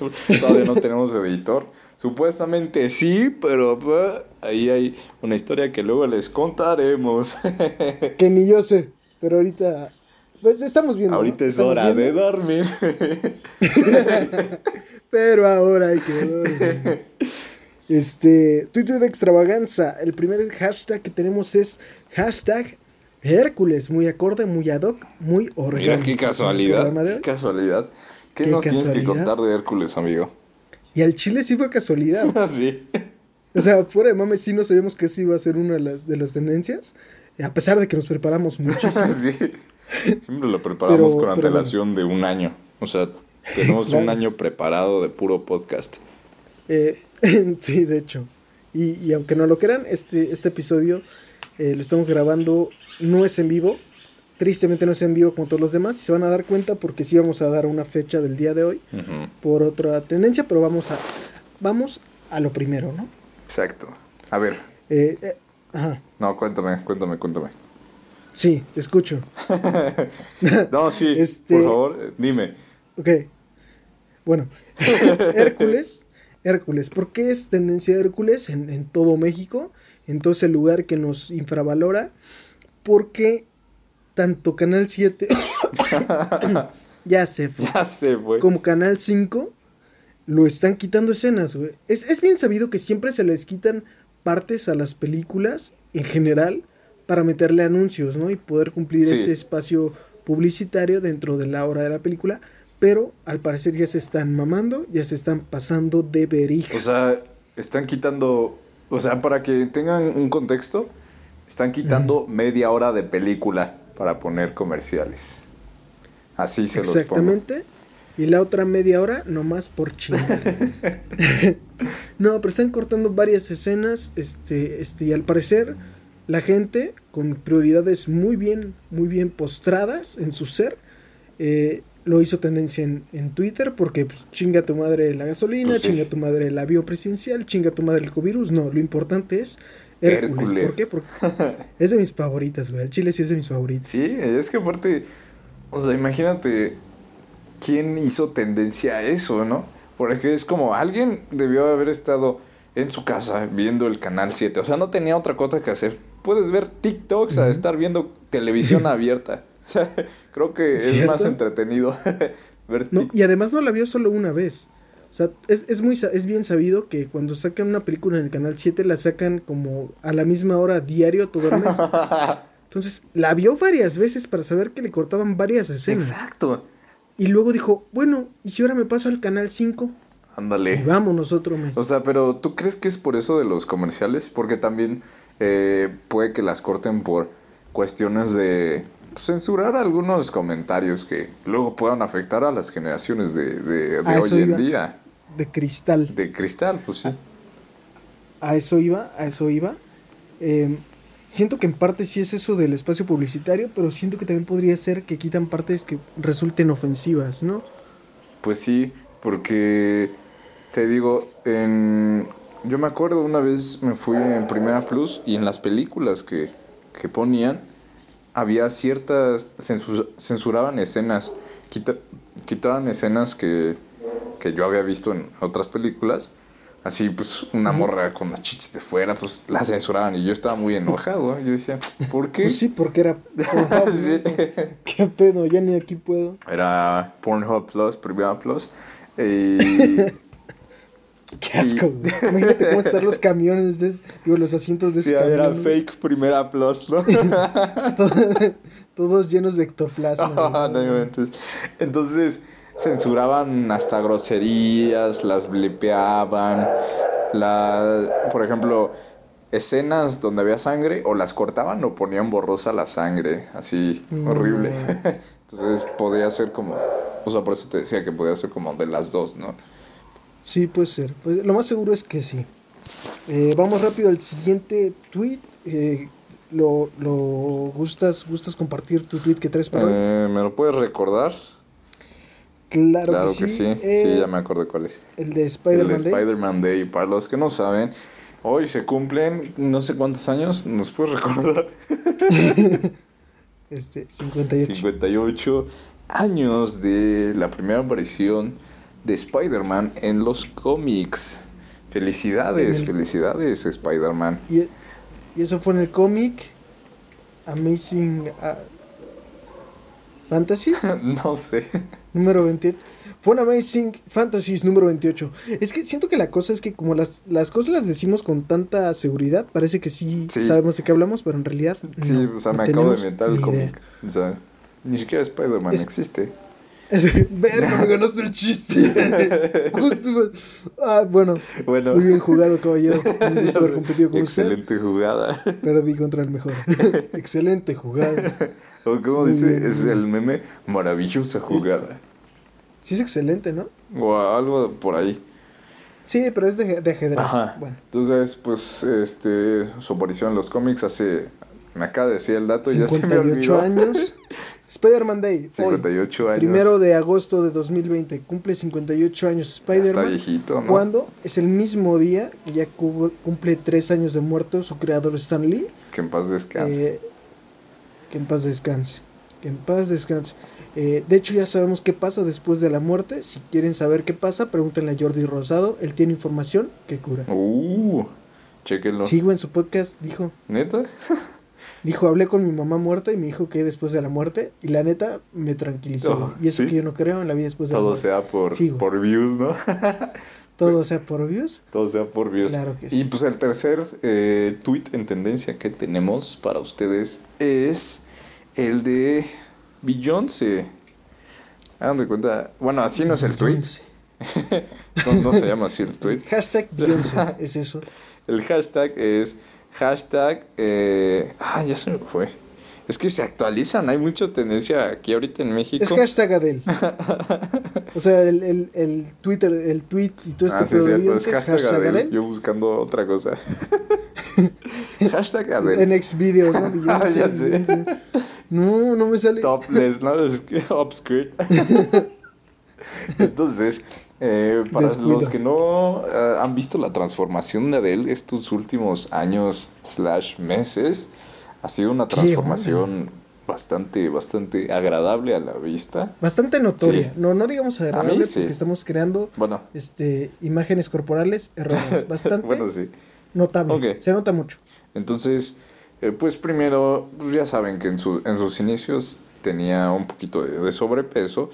todavía no tenemos editor. Supuestamente sí, pero pues, ahí hay una historia que luego les contaremos. Que ni yo sé, pero ahorita. Pues estamos viendo. ¿no? Ahorita es hora de dormir. Pero ahora hay que ver. Este, Twitter de extravaganza. El primer hashtag que tenemos es hashtag Hércules. Muy acorde, muy ad hoc, muy orgánico. Mira qué casualidad. Qué casualidad. ¿Qué, Qué nos tienes que contar de Hércules, amigo? Y al Chile sí fue casualidad. sí. O sea, fuera de mames, sí no sabíamos que esa iba a ser una de las, de las tendencias. A pesar de que nos preparamos muchísimo. sí. Siempre lo preparamos Pero- con antelación de un año. O sea, tenemos un año preparado de puro podcast. Eh, sí, de hecho. Y, y aunque no lo crean, este, este episodio eh, lo estamos grabando, no es en vivo. Tristemente no es en vivo como todos los demás. Y se van a dar cuenta porque sí vamos a dar una fecha del día de hoy por otra tendencia, pero vamos a, vamos a lo primero, ¿no? Exacto. A ver. Eh, eh, ajá, No, cuéntame, cuéntame, cuéntame. sí, te escucho. No, sí, Este- por favor, dime. Ok. Bueno, Hércules, Hércules, ¿por qué es tendencia de Hércules en, en todo México? En todo ese lugar que nos infravalora. Porque tanto Canal 7, ya se fue, Ya se fue. como Canal 5, lo están quitando escenas, güey. Es, es bien sabido que siempre se les quitan partes a las películas en general para meterle anuncios, ¿no? Y poder cumplir Sí. ese espacio publicitario dentro de la hora de la película. Pero al parecer ya se están mamando, ya se están pasando de berija. O sea, están quitando. O sea, para que tengan un contexto, están quitando media hora de película para poner comerciales. Así se los pongo. Exactamente. Y la otra media hora nomás por chingar. no, pero están cortando varias escenas. Este, este, y al parecer, la gente con prioridades muy bien, muy bien postradas en su ser. eh, lo hizo tendencia en, en Twitter porque pues, chinga tu madre la gasolina, Pues sí. chinga tu madre el avión presidencial, chinga tu madre el covirus. No, lo importante es Hércules. Hércules. ¿Por qué? Porque es de mis favoritas, güey. El chile sí es de mis favoritas. Sí, es que aparte, o sea, imagínate quién hizo tendencia a eso, ¿no? Porque es como alguien debió haber estado en su casa viendo el canal 7, o sea, no tenía otra cosa que hacer. Puedes ver TikToks a estar viendo televisión abierta. O sea, creo que es más entretenido ver No, y además no la vio solo una vez. O sea, es, es muy es bien sabido que cuando sacan una película en el canal 7 la sacan como a la misma hora diario todo el mes. Entonces, la vio varias veces para saber que le cortaban varias escenas. Exacto. Y luego dijo, bueno, ¿y si ahora me paso al canal 5? Y Ándale. vámonos otro mes. O sea, pero ¿tú crees que es por eso de los comerciales? Porque también eh, puede que las corten por cuestiones de pues, censurar algunos comentarios que luego puedan afectar a las generaciones de, de, A hoy en día. de cristal. De cristal, pues sí. A eso iba, a eso iba. Eh, siento que en parte sí es eso del espacio publicitario, pero siento que también podría ser que quitan partes que resulten ofensivas, ¿no? Pues sí, porque te digo, en, yo me acuerdo una vez me fui en Primera Plus y en las películas que, que ponían había ciertas, censu- censuraban escenas, quita- quitaban escenas que, que yo había visto en otras películas. Así, pues, una morra con las chichis de fuera, pues, la censuraban. Y yo estaba muy enojado. Yo decía, ¿por qué? Pues sí, porque era Pornhub, ¿no? Sí. ¿Qué pedo? Ya ni aquí puedo. Era Pornhub Plus, Primera Plus. Y Qué asco, güey. Imagínate cómo están los camiones, de, digo, los asientos de Sí, era fake primera plus, ¿no? Todos llenos de ectoplasma. Ah, güey. no inventes. Entonces censuraban hasta groserías, las blipeaban, la, por ejemplo, escenas donde había sangre o las cortaban o ponían borrosa la sangre, así No horrible. Entonces podría ser como, o sea, por eso te decía que podía ser como de las dos, ¿no? Sí, puede ser. Pues, lo más seguro es que sí. Eh, vamos rápido al siguiente tweet. Eh, lo, lo gustas, gustas compartir tu tweet que traes para hoy? Eh, ¿Me lo puedes recordar? Claro, Claro que que sí. sí, Eh, sí, ya me acordé cuál es. El de El Spider-Man de Day. Spider-Man Day. Para los que no saben, hoy se cumplen no sé cuántos años. ¿Nos puedes recordar? Este, 58. 58 años de la primera aparición de Spider-Man en los cómics. Felicidades, el- felicidades, Spider-Man. Y, y eso fue en el cómic Amazing ah, Fantasies No sé. número 28. Fue en Amazing Fantasies número 28. Es que siento que la cosa es que como las, las cosas las decimos con tanta seguridad, parece que sí, Sí. sabemos de qué hablamos, pero en realidad Sí, no, o sea, me acabo de inventar el cómic. O sea, ni siquiera Spider-Man existe. Verga, me ganaste el chiste. Justo. Ah, bueno, Bueno, muy bien jugado, caballero. Un gusto haber competido con usted. excelente jugada. Perdí contra el mejor. Excelente jugada. O como dice, bien, es el meme, maravillosa jugada. Sí es excelente, ¿no? O algo por ahí. Sí, pero es de, de ajedrez. Ajá. Bueno, Entonces, pues, este, su aparición en los cómics hace, me acaba de decir el dato y ya se me 58 olvidó. años. Spider-Man Day. Hoy, 58 años. primero de agosto de 2020. Cumple 58 años Está Spider-Man. viejito, ¿no? Cuando es el mismo día que ya cu- cumple 3 años de muerto su creador Stan Lee. Que en paz descanse. Eh, que en paz descanse. Que en paz descanse. Eh, de hecho, ya sabemos qué pasa después de la muerte. Si quieren saber qué pasa, pregúntenle a Jordi Rosado. Él tiene información que cura. Uh, chéquenlo. Sigo en su podcast, dijo. ¿Neta? Dijo, hablé con mi mamá muerta y me dijo que después de la muerte. Y la neta me tranquilizó. Oh, y eso ¿sí? que yo no creo en la vida después de la Todo muerte. sea por, Sí, güey. por views, ¿no? Todo sea por views. Todo sea por views. Claro que sí. Y pues el tercer eh, tweet en tendencia que tenemos para ustedes es el de Beyoncé. Hagan de cuenta. Bueno, así no es el tweet. No, no se llama así el tweet. Hashtag Beyoncé, es eso. El hashtag es Hashtag. Eh, ah, ya se me fue. Es que se actualizan, hay mucha tendencia aquí ahorita en México. Es hashtag Adel. o sea, el, el, el, Twitter, el tweet y todo este Ah, sí, es cierto, es hashtag, Adel. Yo buscando otra cosa. hashtag Adel. En ex videos, ¿no? Ah, ya sé. No, no me sale. Topless, ¿no? Es Upskirt. Entonces, eh, para Descuido. los que no eh, han visto la transformación de Adele estos últimos años slash meses, ha sido una transformación bastante, bastante agradable a la vista. Bastante notoria. Sí. No, no digamos agradable A mí sí. porque estamos creando Bueno, este, imágenes corporales erróneas. Bastante bueno, sí. notable. Se nota mucho. Entonces, eh, pues primero, pues ya saben que en, su, en sus inicios tenía un poquito de, de sobrepeso,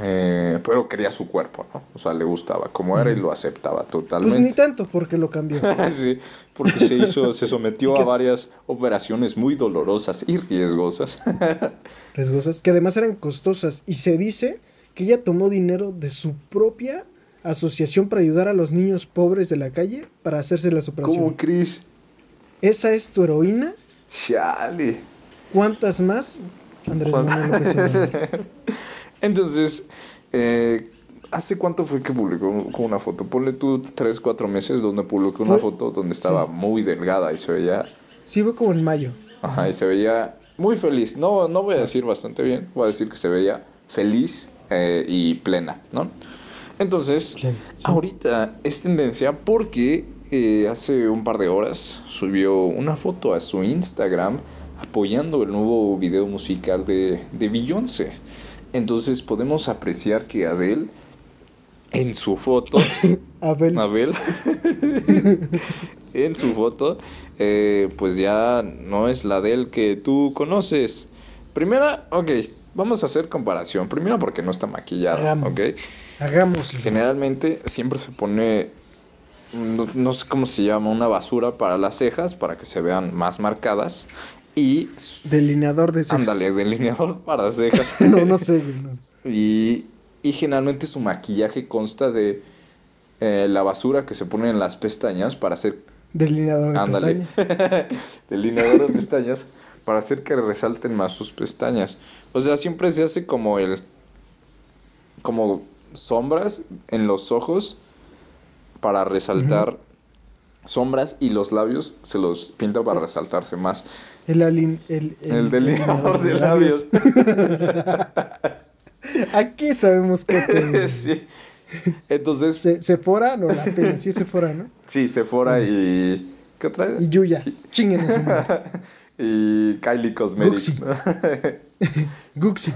eh, pero quería su cuerpo, ¿no? O sea, le gustaba como era y lo aceptaba Pues ni totalmente. tanto porque lo cambió. sí, porque se hizo, se sometió Sí a es- varias operaciones muy dolorosas y riesgosas. riesgosas, que además eran costosas. Y se dice que ella tomó dinero de su propia asociación para ayudar a los niños pobres de la calle para hacerse las ¿Cómo, operaciones. Chris? ¿Esa es tu heroína? Chale. ¿Cuántas más? Andrés Manuel López. Entonces, eh, ¿hace cuánto fue que publicó una foto? Ponle tú 3, 4 meses donde publicó una foto donde estaba muy delgada y se veía, Sí, fue como en mayo. ajá, y se veía muy feliz. No, no voy a decir bastante bien, voy a decir que se veía feliz eh, y plena, ¿no? Entonces, Plena, sí. ahorita es tendencia porque eh, hace un par de horas subió una foto a su Instagram apoyando el nuevo video musical de, de Beyoncé. Entonces podemos apreciar que Adele en su foto, Abel. Abel, en su foto, eh, pues ya no es la Adele que tú conoces. Primera, ok, vamos a hacer comparación. Primero porque no está maquillada, Hagamos. ok. Hagámoslo. Generalmente siempre se pone, no, no sé cómo se llama, una basura para las cejas para que se vean más marcadas. Y. Delineador de cejas. Ándale, delineador para cejas. No, no sé, no. Y, y generalmente su maquillaje consta de eh, la basura que se pone en las pestañas para hacer. Delineador de Ándale. pestañas. delineador de pestañas para hacer que resalten más sus pestañas. O sea, siempre se hace como el. como sombras en los ojos para resaltar sombras y los labios se los pinta para resaltarse más. El, alin- el, El, delineador de labios. Aquí sabemos que sí. Entonces, Se, Sephora, no, la pena, sí es Sephora, ¿no? sí, Sephora y. ¿Qué otra? Y Yuya, chinguen y Kylie Cosmetics. Guxi.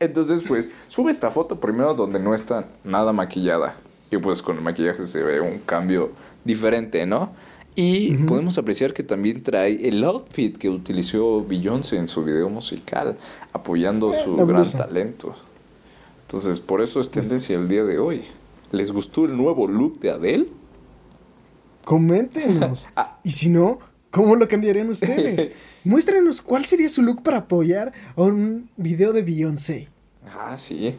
Entonces, pues, sube esta foto primero donde no está nada maquillada. Y pues con el maquillaje se ve un cambio diferente, ¿no? Y podemos apreciar que también trae el outfit que utilizó Beyoncé en su video musical, apoyando su la gran talento. Entonces, por eso es tendencia el día de hoy. ¿Les gustó el nuevo look de Adele? Coméntenos. Ah. Y si no, ¿cómo lo cambiarían ustedes? Muéstrenos cuál sería su look para apoyar a un video de Beyoncé. Ah, sí.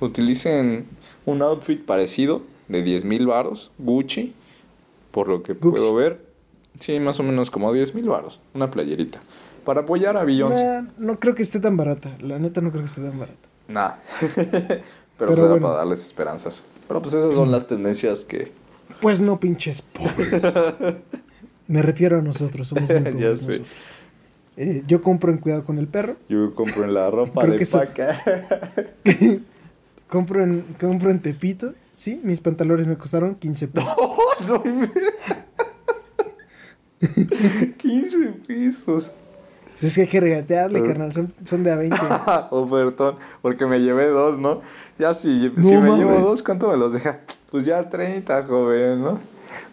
Utilicen un outfit parecido de 10 mil varos, Gucci, por lo que puedo ver. Sí, más o menos como 10 mil varos, una playerita. Para apoyar a Beyoncé. Nah, no creo que esté tan barata. La neta no creo que esté tan barata. Nah. Pero, pues bueno. para darles esperanzas. Pero pues esas son las tendencias que... Pues no, pinches pobres. Me refiero a nosotros, somos muy pobres Ya sé. Eh, yo compro en Cuidado con el Perro. Yo compro en la ropa de paca. Compro en, compro en Tepito. Sí, mis pantalones me costaron 15 pesos. No, me- 15 pesos. Pues es que hay que regatearle, carnal. Son, son de a 20. Ofertón, porque me llevé dos, ¿no? Ya si, No si me mames. llevo dos, ¿cuánto me los deja? Pues ya 30, joven, ¿no?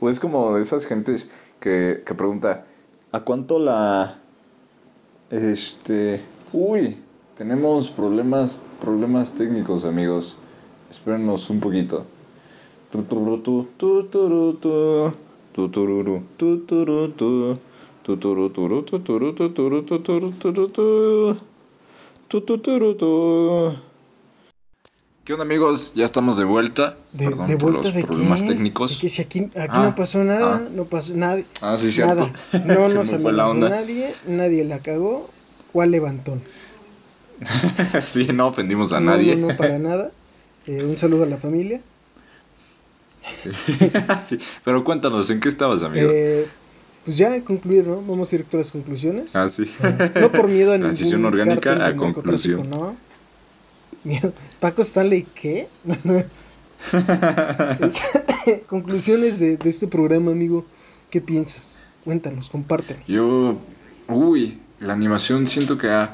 O es como de esas gentes que, que pregunta, ¿a cuánto la... Este... Uy, tenemos problemas, problemas técnicos, amigos. Espérenos un poquito. ¿Qué onda amigos? Ya estamos de vuelta. De, Perdón de por vuelta los de problemas qué? técnicos. De que si aquí, aquí Ah, no pasó nada, ah. no pasó nada. Ah, sí, cierto. Nada. No nos amenazó nadie, nadie la cagó. ¿Cuál levantón? sí, no ofendimos a no, nadie. No, no, para nada. Eh, un saludo a la familia. Sí. Sí, Pero cuéntanos, ¿en qué estabas, amigo? Eh, pues ya concluir, ¿no? Vamos directo a las conclusiones. ah, sí. No por miedo a Transición orgánica a conclusión. No. Paco Stanley, ¿qué? Conclusiones de, de este programa, amigo. ¿Qué piensas? Cuéntanos, compártenos. Yo, uy, la animación siento que ha-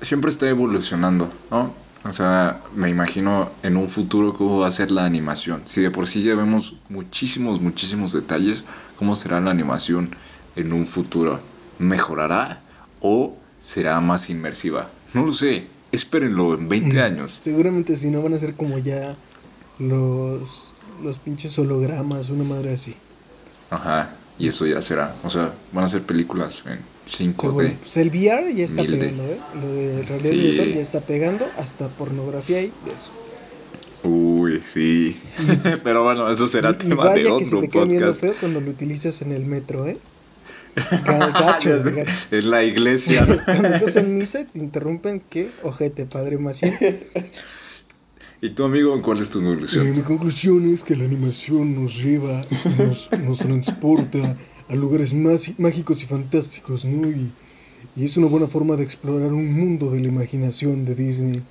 siempre está evolucionando, ¿no? O sea, me imagino en un futuro cómo va a ser la animación. Si de por sí ya vemos muchísimos, muchísimos detalles, ¿cómo será la animación en un futuro? ¿Mejorará o será más inmersiva? No lo sé. Espérenlo en 20 años. Seguramente si no van a ser como ya los, los pinches hologramas, una madre así. Ajá. Y eso ya será. O sea, van a ser películas en 5D. Seguro. Pues el VR ya está 1000D. pegando, ¿eh? Lo de realidad Sí. virtual ya está pegando, hasta pornografía hay de eso. Uy, sí. Pero bueno, eso será Y, y tema de vaya que se otro te queda podcast. feo cuando lo utilizas en el metro, ¿eh? Ga- Gacho, en la iglesia. Cuando estás en misa te interrumpen, ¿qué? Ojete, padre Maciel. ¿Y tu amigo cuál es tu Eh, conclusión? mi conclusión es que la animación nos lleva, nos, nos transporta a lugares más mágicos y fantásticos, ¿no? Y, y es una buena forma de explorar un mundo de la imaginación de Disney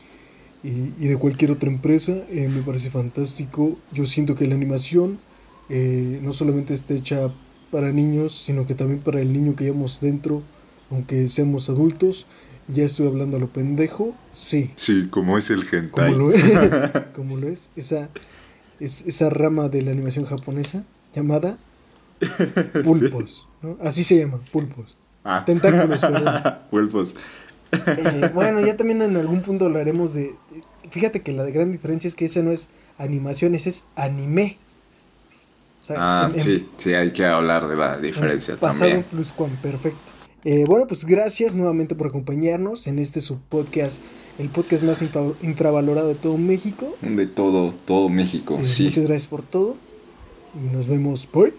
y, y de cualquier otra empresa. Eh, me parece fantástico. Yo siento que la animación eh, no solamente está hecha para niños, sino que también para el niño que llevamos dentro, aunque seamos adultos. Ya estoy hablando a lo pendejo, sí, Sí, como es el hentai. como lo es, como lo es esa, es, esa rama de la animación japonesa llamada pulpos. ¿no? Así se llama, pulpos. Ah. Tentáculos, perdón. Pulpos. Eh, bueno, ya también en algún punto hablaremos de... Fíjate que la gran diferencia es que esa no es animación, ese es anime. O sea, Ah, en- en- sí, sí, hay que hablar de la diferencia pasado también. plus cuan, perfecto. Eh, bueno, pues gracias nuevamente por acompañarnos en este subpodcast, el podcast más infra- infravalorado de todo México. De todo, todo México, Sí, sí. Muchas gracias por todo y nos vemos. Bye.